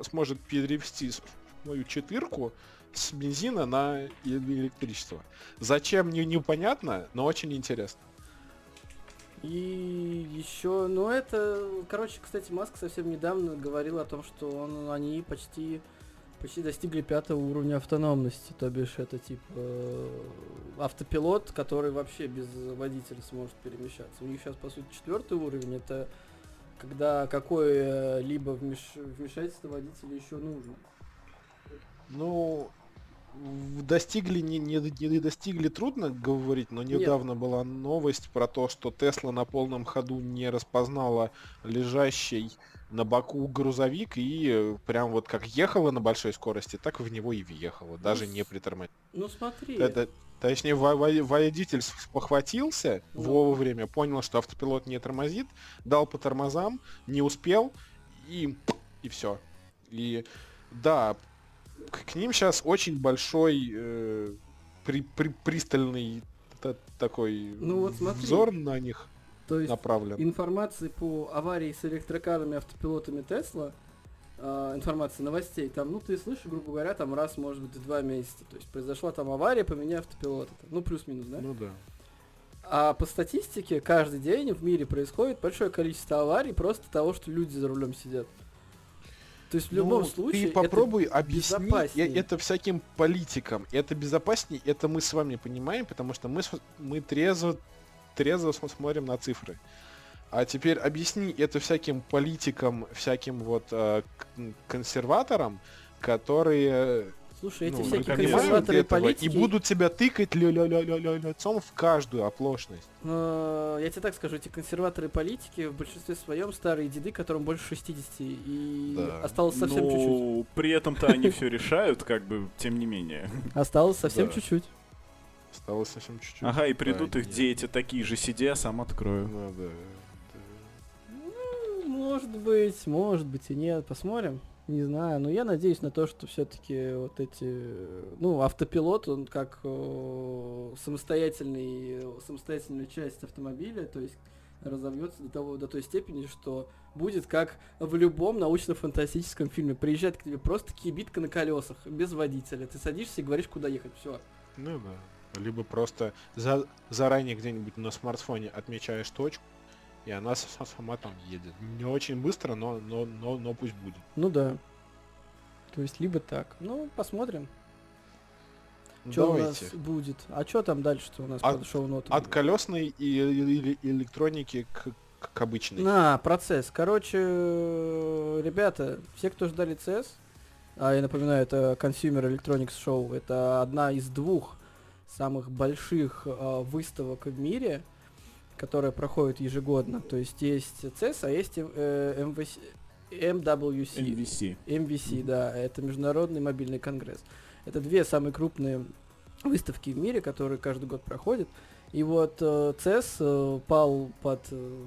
сможет перевести свою четырку с бензина на электричество. Зачем, не, непонятно, но очень интересно. И еще, ну это, короче, кстати, Маск совсем недавно говорил о том, что он, они почти, почти достигли пятого уровня автономности, то бишь это типа э, автопилот, который вообще без водителя сможет перемещаться. У них сейчас по сути четвертый уровень, это когда какое-либо вмеш- вмешательство водителя еще нужно. Ну, достигли, не, не, не достигли, трудно говорить, но Нет. недавно была новость про то, что Тесла на полном ходу не распознала лежащий на боку грузовик и э, прям вот как ехала на большой скорости, так в него и въехала, даже не притормозила. Ну смотри, Это, точнее, во- во- водитель похватился Ну. вовремя, понял, что автопилот не тормозит, дал по тормозам, не успел, и, и все. И да, к, к ним сейчас очень большой э, при- при- пристальный та- такой Ну вот смотри. взор на них то есть направлен. информации по аварии с электрокарами автопилотами Тесла э, информации, новостей, там, ну, ты слышишь, грубо говоря, там раз, может быть, в два месяца. То есть произошла там авария, поменяй автопилот. Ну, плюс-минус, да? Ну да. А по статистике каждый день в мире происходит большое количество аварий просто того, что люди за рулем сидят. То есть в любом Ну, случае ты попробуй это объяснить безопаснее. это всяким политикам. Это безопаснее, это мы с вами понимаем, потому что мы, мы трезво, трезво см- смотрим на цифры. А теперь объясни это всяким политикам, всяким вот э, консерваторам, которые Слушай, эти ну, всякие консерваторы этого политики... и будут тебя тыкать лё лё лё лё лё лицом в каждую оплошность. э, я тебе так скажу, эти консерваторы политики в большинстве своем старые деды, которым больше 60, и Да. осталось совсем чуть-чуть. Ну, при этом-то они все решают, как бы, тем не менее. Осталось совсем чуть-чуть. Осталось совсем чуть-чуть. Ага, и придут их дети такие же, сиди, я сам открою. Ну да. Ну, Может быть, может быть и нет, посмотрим. Не знаю, но я надеюсь на то, что все-таки вот эти, ну, автопилот, он как э, самостоятельный, самостоятельная часть автомобиля, то есть разовьется до того, до той степени, что будет как в любом научно-фантастическом фильме. Приезжает к тебе просто кибитка на колесах, без водителя. Ты садишься и говоришь, куда ехать. Все. Ну да. Либо просто за- заранее где-нибудь на смартфоне отмечаешь точку, и она сама там едет. Не очень быстро, но, но, но, но пусть будет. Ну да. То есть либо так. Ну, посмотрим, Ну, что у нас будет. А что там дальше-то у нас От- под шоу-ноты? От колесной и, или электроники к, к обычной. На, процесс. Короче, ребята, все, кто ждали CS, а я напоминаю, это Consumer Electronics Show, это одна из двух самых больших а, выставок в мире, которая проходит ежегодно. То есть есть CES, а есть э, MVC, MWC. NVC. MVC, Мгм. да, это Международный мобильный конгресс. Это две самые крупные выставки в мире, которые каждый год проходят. И вот э, CES э, пал под э,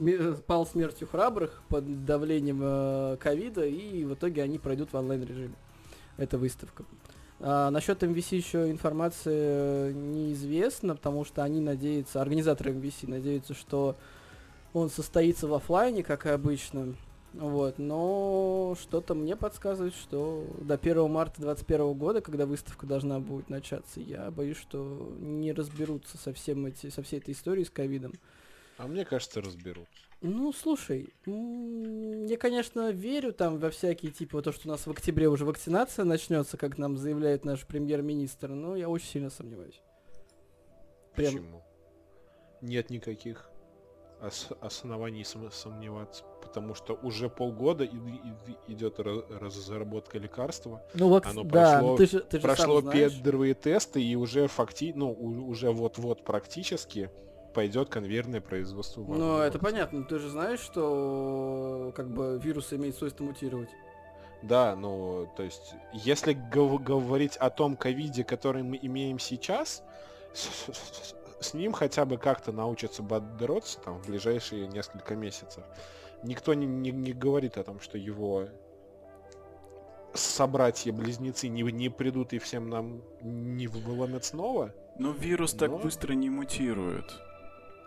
сме- пал смертью храбрых под давлением э, ковида, и в итоге они пройдут в онлайн режиме. Это выставка. А, насчет MVC еще информация э, неизвестна, потому что они надеются, организаторы MVC надеются, что он состоится в оффлайне, как и обычно. Вот, но что-то мне подсказывает, что до 1 марта 2021 года, когда выставка должна будет начаться, я боюсь, что не разберутся со, всем эти, со всей этой историей с ковидом. А мне кажется, разберут. Ну, слушай, я, конечно, верю там во всякие, типа, то, что у нас в октябре уже вакцинация начнется, как нам заявляет наш премьер-министр, но я очень сильно сомневаюсь. Прям- Почему? Нет никаких ос- оснований сом- сомневаться, потому что уже полгода и- и- идет ра- разработка лекарства, Ну вот, Оно да, прошло- ну ты же, ты же прошло первые тесты и уже факти, ну уже вот-вот практически пойдет конвейерное производство. Ну, это понятно. Ты же знаешь, что как бы вирус имеет свойство мутировать. Да, ну, то есть, если гов- говорить о том ковиде, который мы имеем сейчас, с, с- с ним хотя бы как-то научатся бороться там в ближайшие несколько месяцев. Никто не, не- не говорит о том, что его собратья-близнецы не, не придут и всем нам не выломят снова. Но вирус так Но- быстро не мутирует.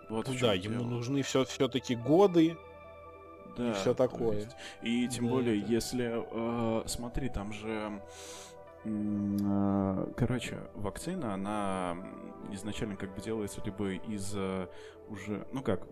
Вот Ну да, ему дело. нужны все, все-таки годы. Да, всё то такое. есть. И тем Да, более, да. если... э, смотри, там же... э, Короче, вакцина, она изначально как бы делается либо из э, уже, ну как,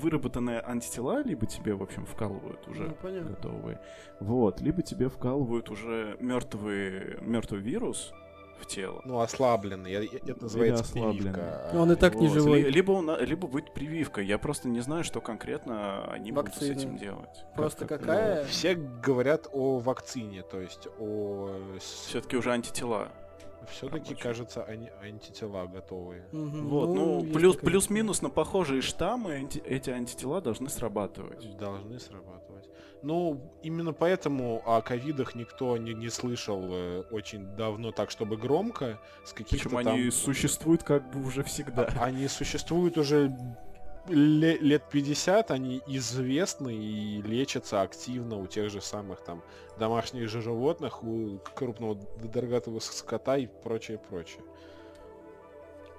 выработанные антитела, либо тебе, в общем, вкалывают уже Ну, понятно. готовые. Вот, либо тебе вкалывают уже мертвый, мертвый вирус в тело. Ну, ослабленный. Это называется ослабленный. прививка. Он и так не Вот, живой. ли- Либо, он, либо будет прививка. Я просто не знаю, что конкретно они будут с Вакцина. этим делать. Просто как- какая? Ну, все говорят о вакцине, то есть о... Все-таки уже антитела. Все-таки, кажется, ани- антитела готовые. Мгм. Вот, ну, есть плюс, такая- плюс-минус на похожие штаммы анти- эти антитела должны срабатывать. Должны срабатывать. Ну, именно поэтому о ковидах никто не, не слышал э, очень давно так, чтобы громко, с каких-то Причем там... они существуют как бы уже всегда. А- Они существуют уже ле- лет 50, они известны и лечатся активно у тех же самых там домашних же животных, у крупного дорогатого скота и прочее, прочее.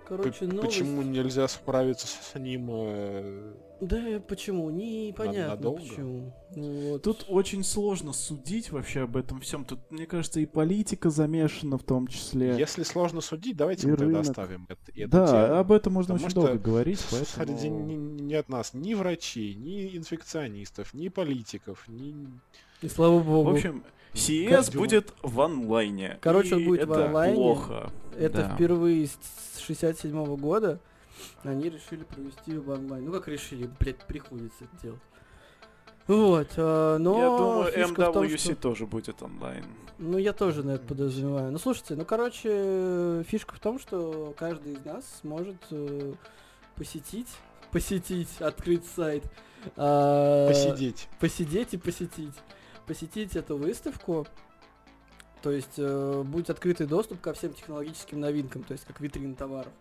Короче, новость... Почему нельзя справиться с ним? э, Да, почему? Непонятно надолго? почему. Ну Вот. Тут очень сложно судить вообще об этом всем. Тут, мне кажется, и политика замешана в том числе. Если сложно судить, давайте И мы тогда оставим это, эту да, тему. об этом можно потому очень что долго говорить, Среди поэтому... ни, ни от нас ни врачей, ни инфекционистов, ни политиков, ни... И слава богу. В общем, CES будет в онлайне. Короче, он будет в это онлайне. плохо. Это Да. впервые с 67 года они решили провести в онлайн. Ну как решили, блядь, приходится это делать. Вот, а, но Я думаю, фишка в том, MWC что- тоже будет онлайн. Ну, я тоже на это подразумеваю. Ну, слушайте, ну, короче, фишка в том, что каждый из нас сможет э, посетить, посетить, открыть сайт, а, Посидеть. посидеть и посетить. Посетить эту выставку. То есть э, будет открытый доступ ко всем технологическим новинкам, то есть как витрина товаров.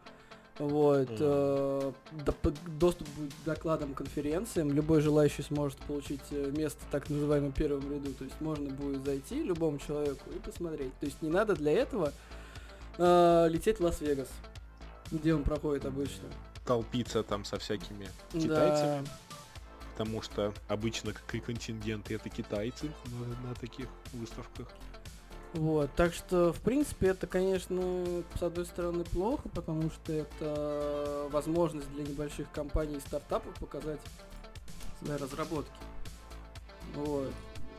Вот. Э, до- доступ будет к докладам, конференциям. Любой желающий сможет получить э, место в так называемом первом ряду. То есть можно будет зайти любому человеку и посмотреть. То есть не надо для этого э, лететь в Лас-Вегас, где он проходит обычно. Толпиться там со всякими Да. Потому что обычно как и контингенты это китайцы на, на таких выставках. Вот, так что, в принципе, это, конечно, с одной стороны плохо, потому что это возможность для небольших компаний и стартапов показать свои разработки. Вот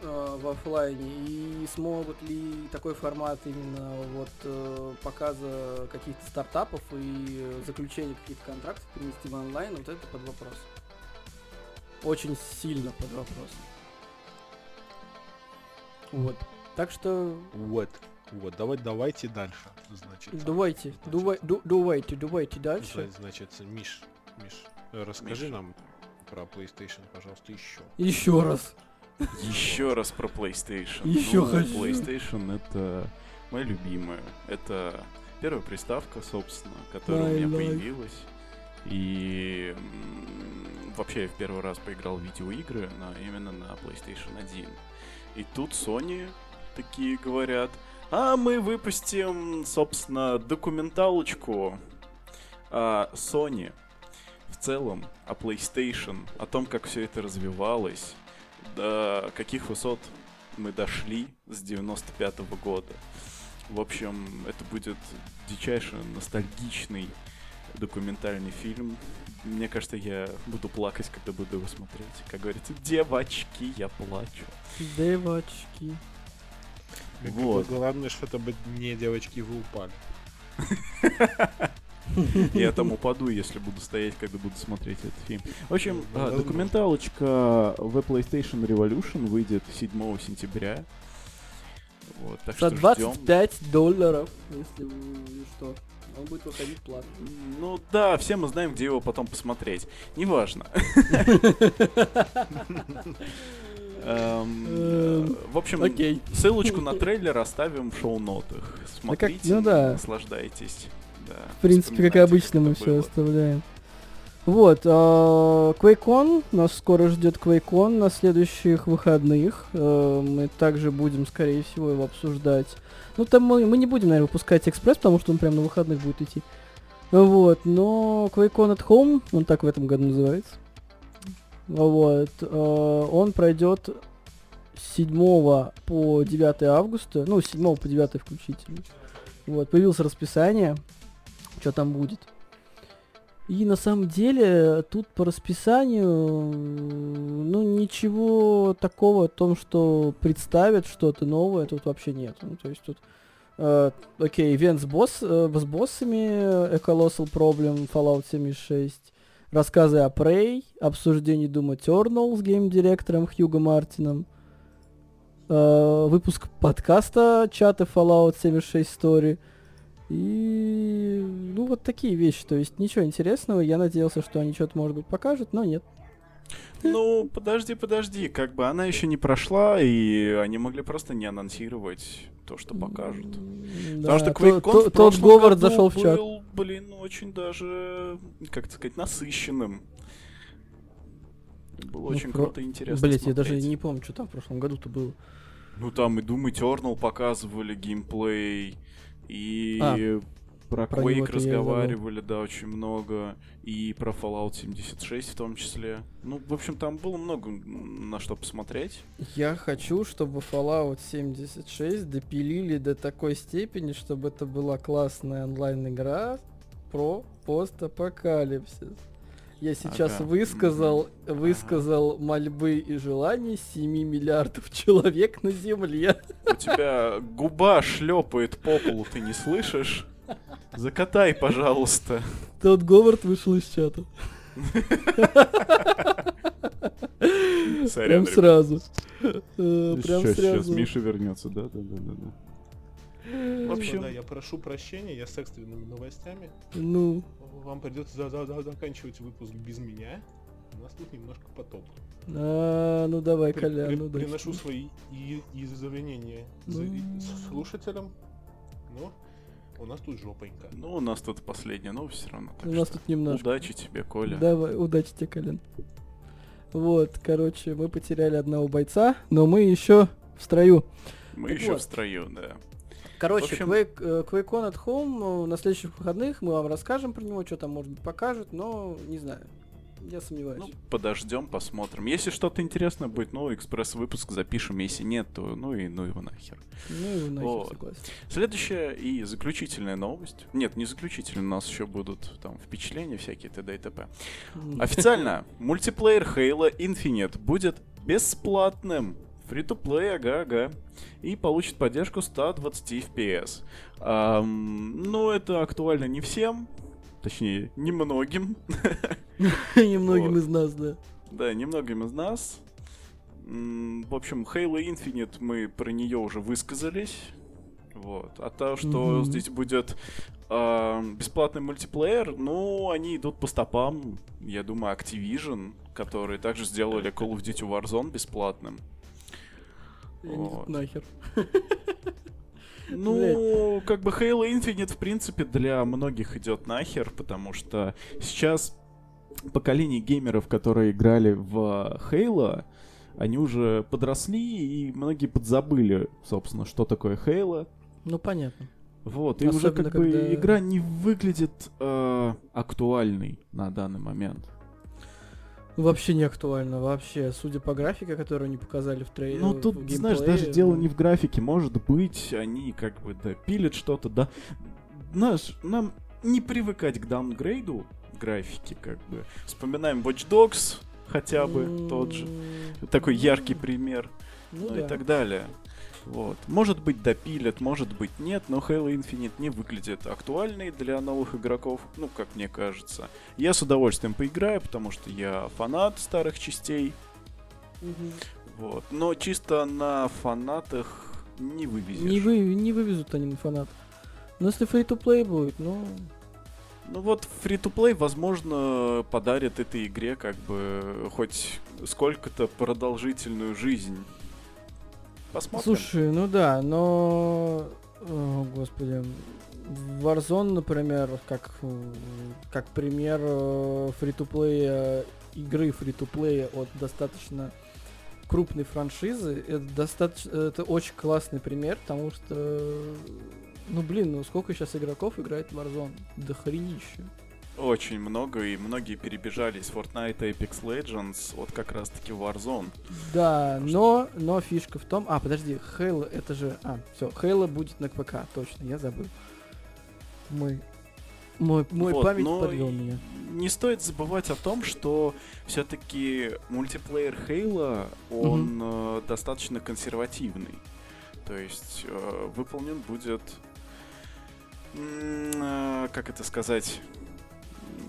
э, в оффлайне и смогут ли такой формат именно вот э, показа каких-то стартапов и заключения каких-то контрактов перенести в онлайн, вот это под вопрос. Очень сильно под вопрос. Вот. Так что Вот. Вот, давай, давайте дальше. Значит, Давайте, Значит, давай, ду- давайте, давайте дальше. зна- значит, Миш, Миш, э, расскажи Миш. нам про PlayStation, пожалуйста, еще. Еще раз. Еще раз про PlayStation. Ещё Ну, хочу. PlayStation это моя любимая. Это первая приставка, собственно, которая у My меня life. появилась. И вообще я в первый раз поиграл в видеоигры на, именно на PlayStation 1. И тут Sony такие говорят, а мы выпустим, собственно, документалочку о Sony в целом, о PlayStation, о том, как все это развивалось, до каких высот мы дошли с 95 года. В общем, это будет дичайше ностальгичный документальный фильм. Мне кажется, я буду плакать, когда буду его смотреть. Как говорится, девочки, я плачу. Девочки. Вот. Главное, что это бы не девочки, вы упали. Я там упаду, если буду стоять, когда буду смотреть этот фильм. В общем, Ну, а, документалочка в PlayStation Revolution выйдет 7 сентября. Вот, так За что ждем. 25 долларов, если вы что. Он будет выходить платно. Ну да, все мы знаем, где его потом посмотреть. Неважно. Эм, Эм, В общем, ссылочку на трейлер оставим в шоу-нотах. Смотрите, ну да. наслаждайтесь. Да, В принципе, как обычно мы все оставляем. Вот, а, QuakeCon, нас скоро ждет QuakeCon на следующих выходных. Э, Мы также будем, скорее всего, его обсуждать. Ну, там мы, мы не будем, наверное, выпускать экспресс, потому что он прям на выходных будет идти. Вот, но QuakeCon at Home, он так в этом году называется. Вот, э, он пройдет с 7 по 9 августа, ну, с 7 по 9 включительно. Вот, появилось расписание, что там будет. И на самом деле тут по расписанию, ну ничего такого о том, что представят что-то новое, тут вообще нет. Ну, то есть тут, э, окей, ивент с, босс, э, с боссами, э, Colossal Problem, Fallout 76, рассказы о Prey, обсуждение Doom Eternal с гейм-директором Хьюго Мартином, э, выпуск подкаста чата Fallout 76 Story, и ну вот такие вещи, то есть ничего интересного. Я надеялся, что они что-то может быть покажут, но нет. Ну, подожди, подожди, как бы она еще не прошла, и они могли просто не анонсировать то, что покажут. М, Потому что да, QuakeCon то- в тот Говард зашел в чат. был, блин, очень даже, как сказать, насыщенным. Было Ну, очень про- круто и интересно Блять, я даже не помню, что там в прошлом году-то было. Ну там и Doom Eternal показывали геймплей, и А. Про, Про Quake разговаривали, да, очень много. И про Fallout 76 в том числе. Ну, в общем, там было много на что посмотреть. Я хочу, чтобы Fallout 76 допилили до такой степени, чтобы это была классная онлайн-игра про постапокалипсис. Я сейчас Ага. высказал, высказал мольбы и желания 7 миллиардов человек на Земле. У тебя губа шлепает по полу, ты не слышишь? Закатай, пожалуйста. Тот Говард вышел из чата. Прям сразу. Э, Прям Сейчас, сейчас сразу. Миша вернется, да, да, да, да. В общем- общем, я прошу прощения, я с экстренными новостями. Ну, Вам придется за- за- за- заканчивать выпуск без меня. У нас тут немножко потоп. а, ну давай, При- Колян, при- ну да. приношу свои извинения Ну. с- слушателям. Но у нас тут жопонька. Ну, у нас тут последняя новость все равно. так У нас тут немножко. Удачи тебе, Коля. Давай, удачи тебе, Колян. Вот, короче, мы потеряли одного бойца, но мы еще в строю. Мы Так еще вот. в строю, да. Короче, В общем- Quake, э, QuakeCon at Home э, на следующих выходных мы вам расскажем про него, что там, может быть, покажут, но не знаю. Я сомневаюсь. Ну, подождем, посмотрим. Если что-то интересное будет, ну, экспресс-выпуск запишем. Если нет, то ну и ну его нахер. Ну, и нахер вот. согласен. Следующая и заключительная новость. Нет, не заключительная, у нас еще будут там впечатления всякие, т.д. и т.п. Официально, мультиплеер Halo Infinite будет бесплатным. Free-to-play, ага-ага. И получит поддержку 120 FPS. Ам, ну, это актуально не всем. Точнее, немногим. Немногим из нас, да. Да, немногим из нас. В общем, Halo Infinite мы про нее уже высказались. Вот. А то, что здесь будет бесплатный мультиплеер, ну, они идут по стопам, я думаю, Activision, которые также сделали Call of Duty Warzone бесплатным. Вот. нахер. Ну, как бы Halo Infinite, в принципе, для многих идет нахер, потому что сейчас поколение геймеров, которые играли в Halo, они уже подросли, и многие подзабыли, собственно, что такое Halo. Ну, понятно. Вот, и уже как бы когда- игра не выглядит э, актуальной на данный момент. Вообще не актуально, вообще. Судя по графике, которую они показали в трейлере. Ну, тут, знаешь, даже дело не в графике. Может быть, они как бы допилят что-то, да. Знаешь, нам не привыкать к даунгрейду графики, как бы. Вспоминаем Watch Dogs, хотя бы тот же. Такой яркий пример. Ну, Ну, да. и так далее. Вот. Может быть, допилят, может быть, нет, но Halo Infinite не выглядит актуальной для новых игроков, ну, как мне кажется. Я с удовольствием поиграю, потому что я фанат старых частей, Мгм. вот. Но чисто на фанатах не вывезешь. Не, вы, не вывезут они на фанат. Но если free-to-play будет, ну... Ну вот free-to-play, возможно, подарит этой игре как бы хоть сколько-то продолжительную жизнь. Посмотрим. Слушай, ну да, но... О, господи. Warzone, например, как, э, как пример э, фри-то-плея, игры фри-то-плея от достаточно крупной франшизы, это достаточно, это очень классный пример, потому что, ну блин, ну сколько сейчас игроков играет в Warzone? Да хренище. Очень много, и многие перебежали из Fortnite Apex Legends вот как раз-таки в Warzone. Да, но, но фишка в том... А, подожди, Halo, это же... А, все, Halo будет на ПК, точно, я забыл. Мой... Мой, мой Вот, память подвел меня. Не стоит забывать о том, что все-таки мультиплеер Halo, он э, достаточно консервативный. То есть э, выполнен будет, э, как это сказать,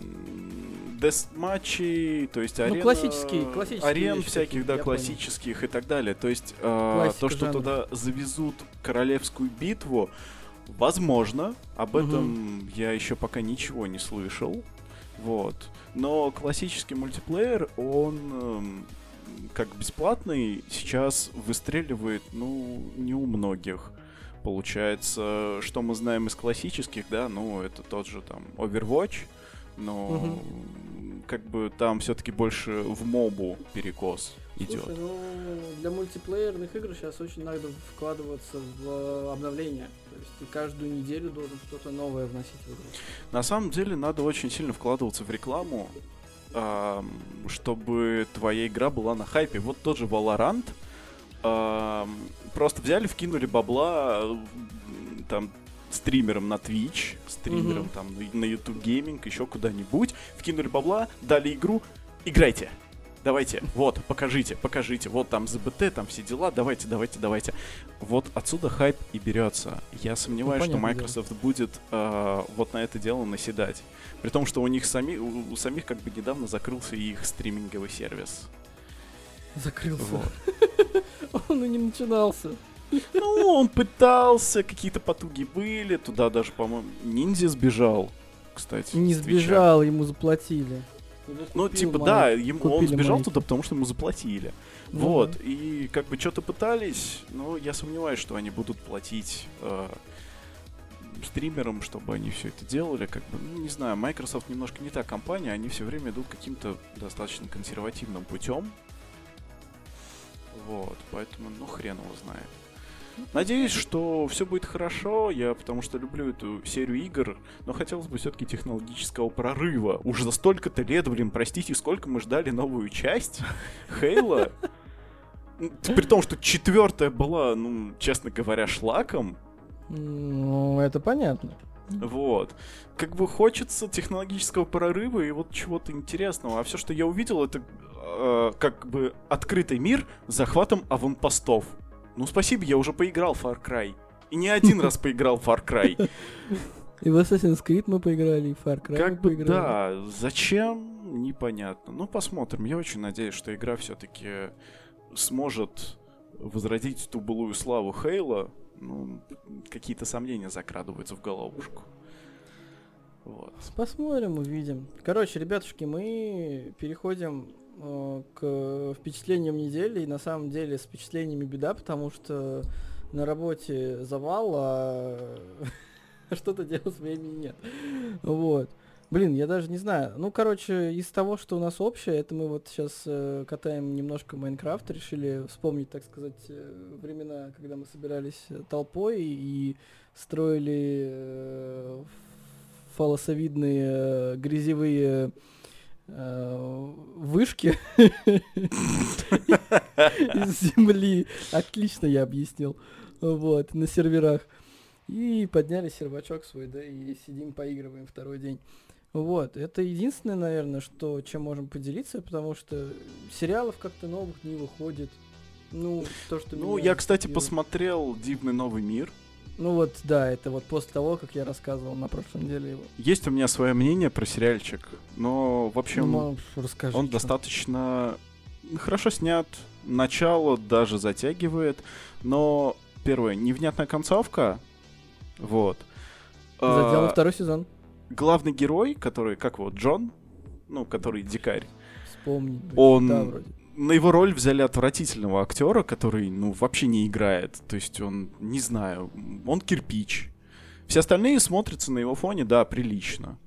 м, дес-матчи, то есть Ну, арена, классические- классические арен вещи всяких, да, я понял. классических и так далее. То есть э, то, что жанра. туда завезут королевскую битву, возможно, об Мгм. этом я еще пока ничего не слышал. Вот. Но классический мультиплеер, он эм, как бесплатный сейчас выстреливает, ну, не у многих. Получается, что мы знаем из классических, да, ну, это тот же там Overwatch, но как бы там все-таки больше в мобу перекос. идет. Слушай, ну для мультиплеерных игр сейчас очень надо вкладываться в э, обновления. То есть ты каждую неделю должен что-то новое вносить в игру. На самом деле надо очень сильно вкладываться в рекламу, ам, чтобы твоя игра была на хайпе. Вот тот же Valorant. просто взяли, вкинули бабла м, там стримерам на Twitch, стримерам Мгм. там на- YouTube Gaming, еще куда-нибудь, вкинули бабла, дали игру, играйте. Давайте, вот, покажите, покажите, вот там ЗБТ, там все дела, давайте, давайте, давайте. Вот отсюда хайп и берется. Я сомневаюсь, что понятное дело. Microsoft будет э, вот на это дело наседать. При том, что у них сами, у, у самих как бы недавно закрылся их стриминговый сервис. Закрылся. Вот. Он и не начинался. Ну, он пытался, какие-то потуги были, туда даже, по-моему, ниндзя сбежал, кстати. Не сбежал, ему заплатили. Ну, типа, да, ему, он сбежал туда, потому что ему заплатили. Ну вот, да. и как бы что-то пытались, но я сомневаюсь, что они будут платить э, стримерам, чтобы они все это делали. Как бы, ну, не знаю, Microsoft немножко не та компания, они все время идут каким-то достаточно консервативным путем. Вот, поэтому, ну, хрен его знает. Надеюсь, что все будет хорошо, я потому что люблю эту серию игр, но хотелось бы все-таки технологического прорыва. Уже за столько-то лет, блин, простите, сколько мы ждали новую часть Хейла. При том, что четвертая была, ну, честно говоря, шлаком. Ну, это понятно. Вот. Как бы хочется технологического прорыва и вот чего-то интересного. А все, что я увидел, это э, как бы открытый мир с захватом аванпостов. Ну, спасибо, я уже поиграл в Far Cry. И не один раз поиграл в Far Cry. И в Assassin's Creed мы поиграли, и в Far Cry мы Как бы поиграли. да, зачем, непонятно. Ну, посмотрим. Я очень надеюсь, что игра все-таки сможет возродить ту былую славу Хейла. Ну, какие-то сомнения закрадываются в головушку. Вот. Посмотрим, увидим. Короче, ребятушки, мы переходим к впечатлениям недели. И на самом деле с впечатлениями беда, потому что на работе завал, а что-то делать времени нет. Вот. Блин, я даже не знаю. Ну, короче, из того, что у нас общее, это мы вот сейчас катаем немножко Майнкрафт, решили вспомнить, так сказать, э, времена, когда мы собирались э, толпой и строили э, фалосовидные э, грязевые э, вышки из земли. Отлично я объяснил. Вот, на серверах. И подняли сервачок свой, да, и сидим, поигрываем второй день. Вот, это единственное, наверное, что, чем можем поделиться, потому что сериалов как-то новых не выходит. Ну, то, что Ну, я, кстати, посмотрел Дивный новый мир. Ну вот, да, это вот после того, как я рассказывал на прошлой неделе его. Есть у меня свое мнение про сериальчик, но, в общем, ну, расскажи. он чё. достаточно хорошо снят. Начало даже затягивает, но первое, невнятная концовка. Вот. Задел А, второй сезон. главный герой, который, как вот, Джон, ну, который дикарь, Вспомни. Он- Да, вроде. На его роль взяли отвратительного актера, который, ну, вообще не играет. То есть он, не знаю, он кирпич. Все остальные смотрятся на его фоне, да, прилично.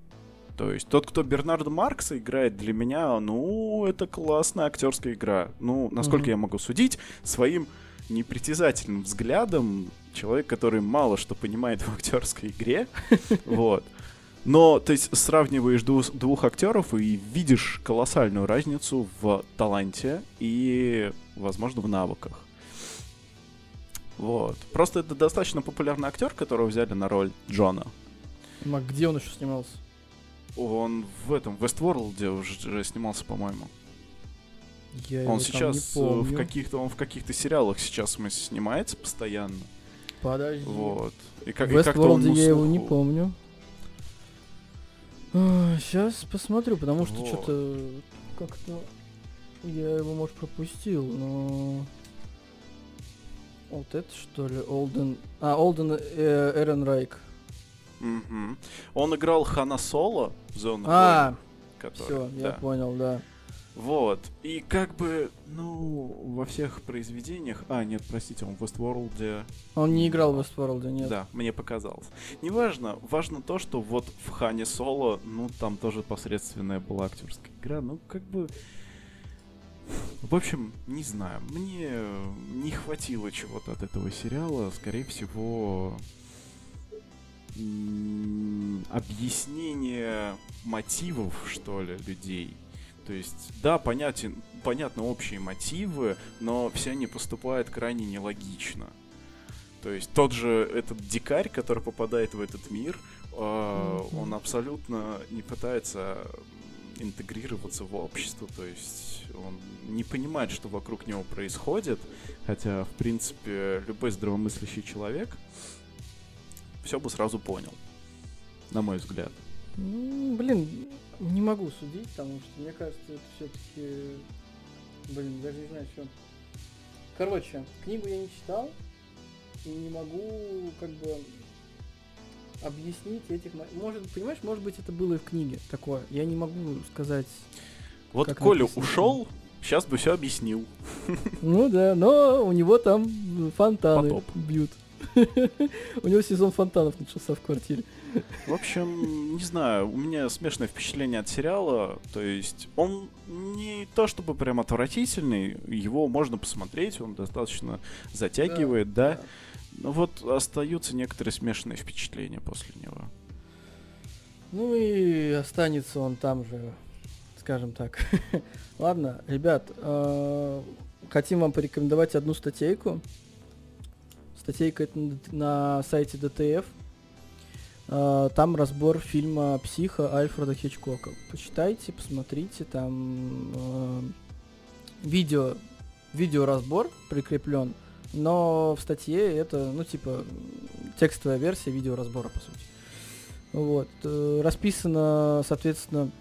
То есть тот, кто Бернарда Маркса играет, для меня, ну, это классная актерская игра. Ну, насколько Мгм. я могу судить, своим непритязательным взглядом, человек, который мало что понимает в актерской игре, вот. Но, то есть, сравниваешь дву- двух актеров и видишь колоссальную разницу в таланте и, возможно, в навыках. Вот. Просто это достаточно популярный актер, которого взяли на роль Джона. Ну, а где он еще снимался? Он в этом в Westworld уже снимался, по-моему. Я Он сейчас не э, в каких-то он в каких-то сериалах сейчас мы снимается постоянно. Подожди. Вот. И, как, В Westworld я его не помню. Сейчас посмотрю, потому что Вот. что-то как-то я его, может, пропустил, но... Вот это что ли? Олден... А, Олден э, Эрен Райк. Мгм. Он играл Хана Соло в Зоне А, который, все, я понял, да. Вот. И как бы, ну, во всех произведениях... А, нет, простите, он в Westworld... Он не играл в Westworld, нет. Да, мне показалось. Неважно, важно то, что вот в Хане Соло, ну, там тоже посредственная была актерская игра. Ну, как бы... В общем, не знаю, мне не хватило чего-то от этого сериала. Скорее всего, объяснение мотивов, что ли, людей. То есть, да, понятен, понятно общие мотивы, но все они поступают крайне нелогично. То есть тот же этот дикарь, который попадает в этот мир, э, он абсолютно не пытается интегрироваться в общество, то есть он не понимает, что вокруг него происходит, хотя, в принципе, любой здравомыслящий человек все бы сразу понял, на мой взгляд. Ну, блин, не могу судить, потому что мне кажется, это все-таки... Блин, даже не знаю, что... Короче, книгу я не читал, и не могу, как бы, объяснить этих... мо- Может, понимаешь, может быть, это было и в книге такое. Я не могу сказать... Вот Коля написано. ушел, сейчас бы все объяснил. Ну да, но у него там фонтаны Потоп. бьют. У него сезон фонтанов начался в квартире. В общем, не знаю, у меня смешанное впечатление от сериала. То есть он не то чтобы прям отвратительный, его можно посмотреть, он достаточно затягивает, да. Но вот остаются некоторые смешанные впечатления после него. Ну и останется он там же, скажем так. Ладно, ребят, э, хотим вам порекомендовать одну статейку. Статейка это на- сайте ДТФ. Э, Там разбор фильма «Психо» Альфреда Хичкока. Почитайте, посмотрите, там э, видео, видеоразбор прикреплен, но в статье это, ну, типа, текстовая версия видеоразбора, по сути. Вот. э, Расписано, соответственно,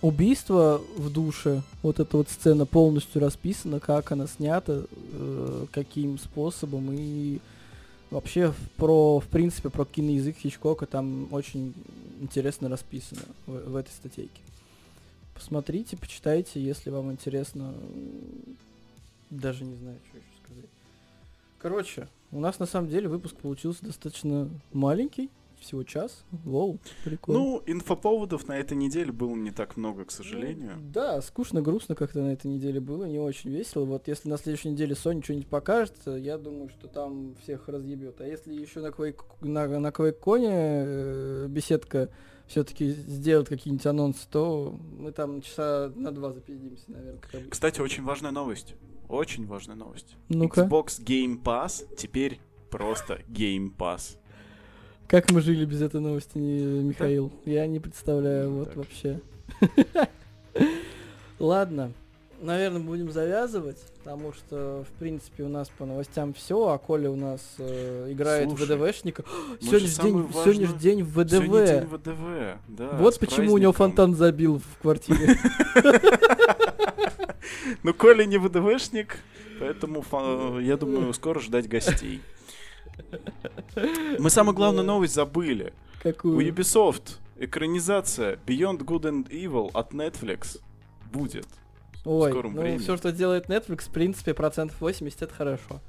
убийство в душе. Вот эта вот сцена полностью расписана, как она снята, э, каким способом и вообще про, в принципе, про киноязык Хичкока там очень интересно расписано в, в этой статейке. Посмотрите, почитайте, если вам интересно. Даже не знаю, что еще сказать. Короче, у нас на самом деле выпуск получился достаточно маленький, всего час. Воу, прикольно. Ну, инфоповодов на этой неделе было не так много, к сожалению. Ну, Да, скучно, грустно как-то на этой неделе было, не очень весело. Вот если на следующей неделе Sony что-нибудь покажет, я думаю, что там всех разъебет. А если еще на Quake, на, на QuakeCon, э, беседка все-таки сделает какие-нибудь анонсы, то мы там часа на два запиздимся, наверное. Кстати, очень важная новость. Очень важная новость. Ну-ка, Xbox Game Pass теперь просто Game Pass. Как мы жили без этой новости, Михаил? Я не представляю, вот Так. вообще. Ладно, наверное, будем завязывать, потому что, в принципе, у нас по новостям все, а Коля у нас э, играет Слушай, в ВДВшника. Сегодня же же день, сегодня ж важную- день в Сегодня день ВДВ. ВДВ, да. Вот почему у него праздником. фонтан забил в квартире. Ну, Коля не ВДВшник, поэтому фа- я думаю, скоро ждать гостей. Мы самую главную новость забыли. У Какую? Ubisoft экранизация Beyond Good and Evil от Netflix будет. Ой, скором ну времени. все, что делает Netflix, в принципе, процентов 80 это хорошо.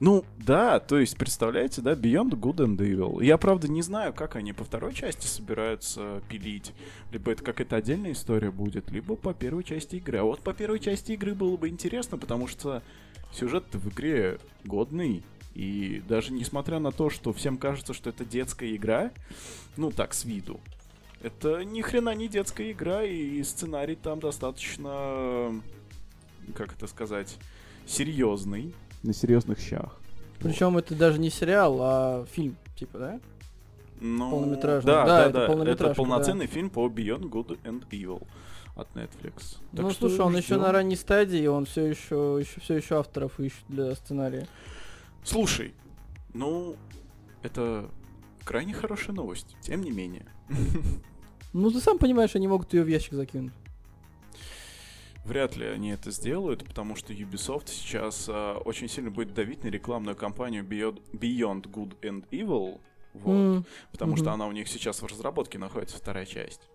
Ну, да, то есть, представляете, да, Beyond Good and Evil. Я, правда, не знаю, как они по второй части собираются пилить. Либо это какая-то отдельная история будет, либо по первой части игры. А вот по первой части игры было бы интересно, потому что сюжет в игре годный. И даже несмотря на то, что всем кажется, что это детская игра, ну так, с виду, это ни хрена не детская игра, и сценарий там достаточно, как это сказать, серьезный. На серьезных щах. Причем это даже не сериал, а фильм, типа, да? Ну, Полнометражный. Да, Да, да, это да. Это полноценный фильм по Beyond Good and Evil от Netflix. Так ну, что слушай, он еще ждем. на ранней стадии, он все еще, еще, все еще авторов ищет для сценария. Слушай, ну, это крайне хорошая новость, тем не менее. Ну, ты сам понимаешь, они могут ее в ящик закинуть. Вряд ли они это сделают, потому что Ubisoft сейчас а, очень сильно будет давить на рекламную кампанию Beyond, Beyond Good and Evil, вот, М, потому что мгм. она у них сейчас в разработке находится, вторая часть.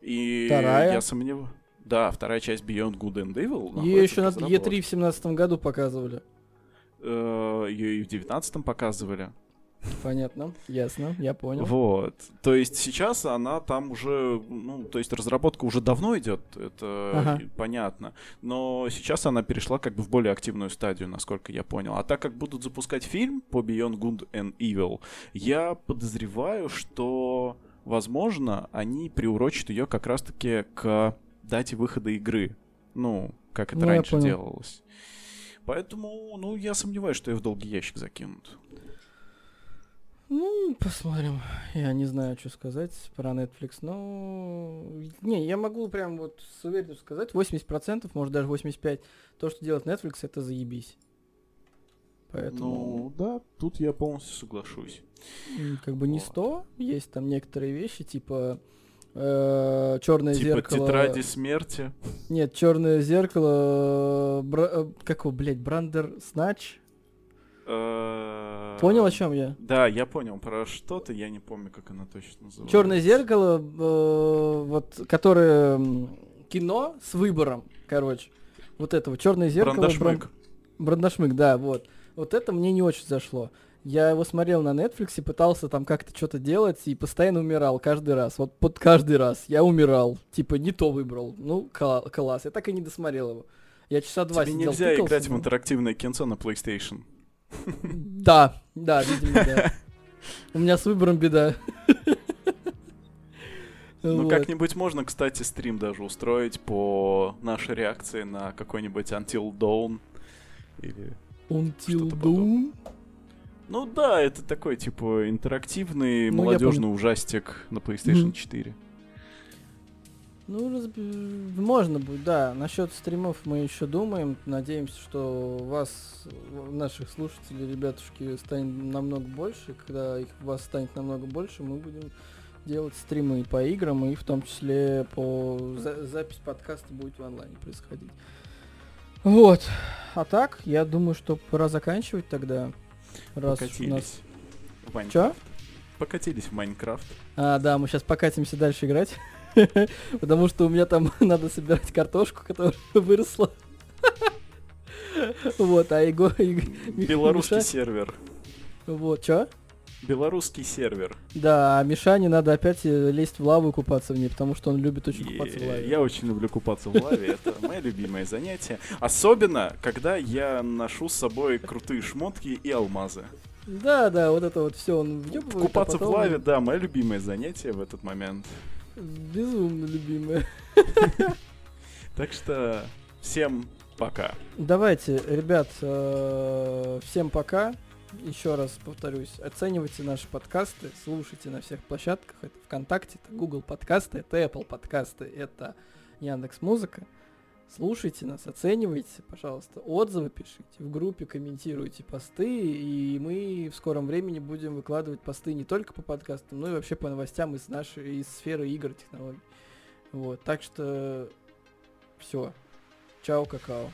И Вторая? я сомневаюсь... Да, вторая часть Beyond Good and Evil Ее еще на разработке. E3 в семнадцатом году показывали. Ее и в девятнадцатом показывали. Понятно, ясно, я понял. Вот. То есть сейчас она там уже, ну, то есть разработка уже давно идет, это Ага. понятно. Но сейчас она перешла как бы в более активную стадию, насколько я понял. А так как будут запускать фильм по Beyond Good and Evil, я подозреваю, что, возможно, они приурочат ее как раз-таки к дате выхода игры. Ну, как это Ну, раньше делалось. Поэтому, ну, я сомневаюсь, что ее в долгий ящик закинут. Ну, посмотрим. Я не знаю, что сказать про Netflix, но... Не, я могу прям вот с уверенностью сказать, 80%, может даже 85%, то, что делает Netflix, это заебись. Поэтому, Ну, да, тут я полностью соглашусь. как бы не вот. 100, есть там некоторые вещи, типа черное Типа зеркало. тетради смерти. Нет, черное зеркало. бра- э, Как его, блядь, Брандер Снач? Э, Понял, о чем я? Да, я понял про что-то, я не помню, как она точно называется. Черное зеркало, э, вот, которое кино с выбором, короче. Вот этого черное зеркало. Брандашмык. Бран- Брандашмык, да, вот. Вот это мне не очень зашло. Я его смотрел на Netflix и пытался там как-то что-то делать и постоянно умирал каждый раз. Вот под каждый раз я умирал. Типа не то выбрал. Ну, кла- класс. Я так и не досмотрел его. Я часа два Тебе сидел, нельзя тыкался, играть в но- интерактивное кинцо на PlayStation. Да, да, видимо, да. У меня с выбором беда. Ну, Вот. как-нибудь можно, кстати, стрим даже устроить по нашей реакции на какой-нибудь Until Dawn. Или... Until Dawn. Ну да, это такой, типа, интерактивный Ну, молодежный ужастик на PlayStation Мгм. 4. Ну, разб- можно будет, да. Насчет стримов мы еще думаем. Надеемся, что вас, наших слушателей, ребятушки, станет намного больше. Когда их вас станет намного больше, мы будем делать стримы и по играм, и в том числе по за- запись подкаста будет в онлайне происходить. Вот. А так, я думаю, что пора заканчивать тогда. Раз уж у нас... Покатились. В Майнкрафт. Чё? Покатились в Майнкрафт. А, да, мы сейчас покатимся дальше играть. Потому что у меня там надо собирать картошку, которая выросла. Вот, а его... Белорусский сервер. Вот, чё? Белорусский сервер. Да, а Мишане надо опять э, лезть в лаву и купаться в ней, потому что он любит очень купаться в лаве. Я очень люблю купаться в лаве, это мое любимое занятие. Особенно, когда я ношу с собой крутые шмотки и алмазы. Да, да, вот это вот все он въебывает, а Купаться в потом лаве, да, мое любимое занятие в этот момент. Безумно любимое. Так что всем пока. Давайте, ребят, э, всем пока. Еще раз повторюсь, оценивайте наши подкасты, слушайте на всех площадках. Это ВКонтакте, это Google подкасты, это Apple подкасты, это Яндекс Музыка. Слушайте нас, оценивайте, пожалуйста, отзывы пишите, в группе комментируйте посты, и мы в скором времени будем выкладывать посты не только по подкастам, но и вообще по новостям из нашей из сферы игр, технологий. Вот, так что все. Чао, какао.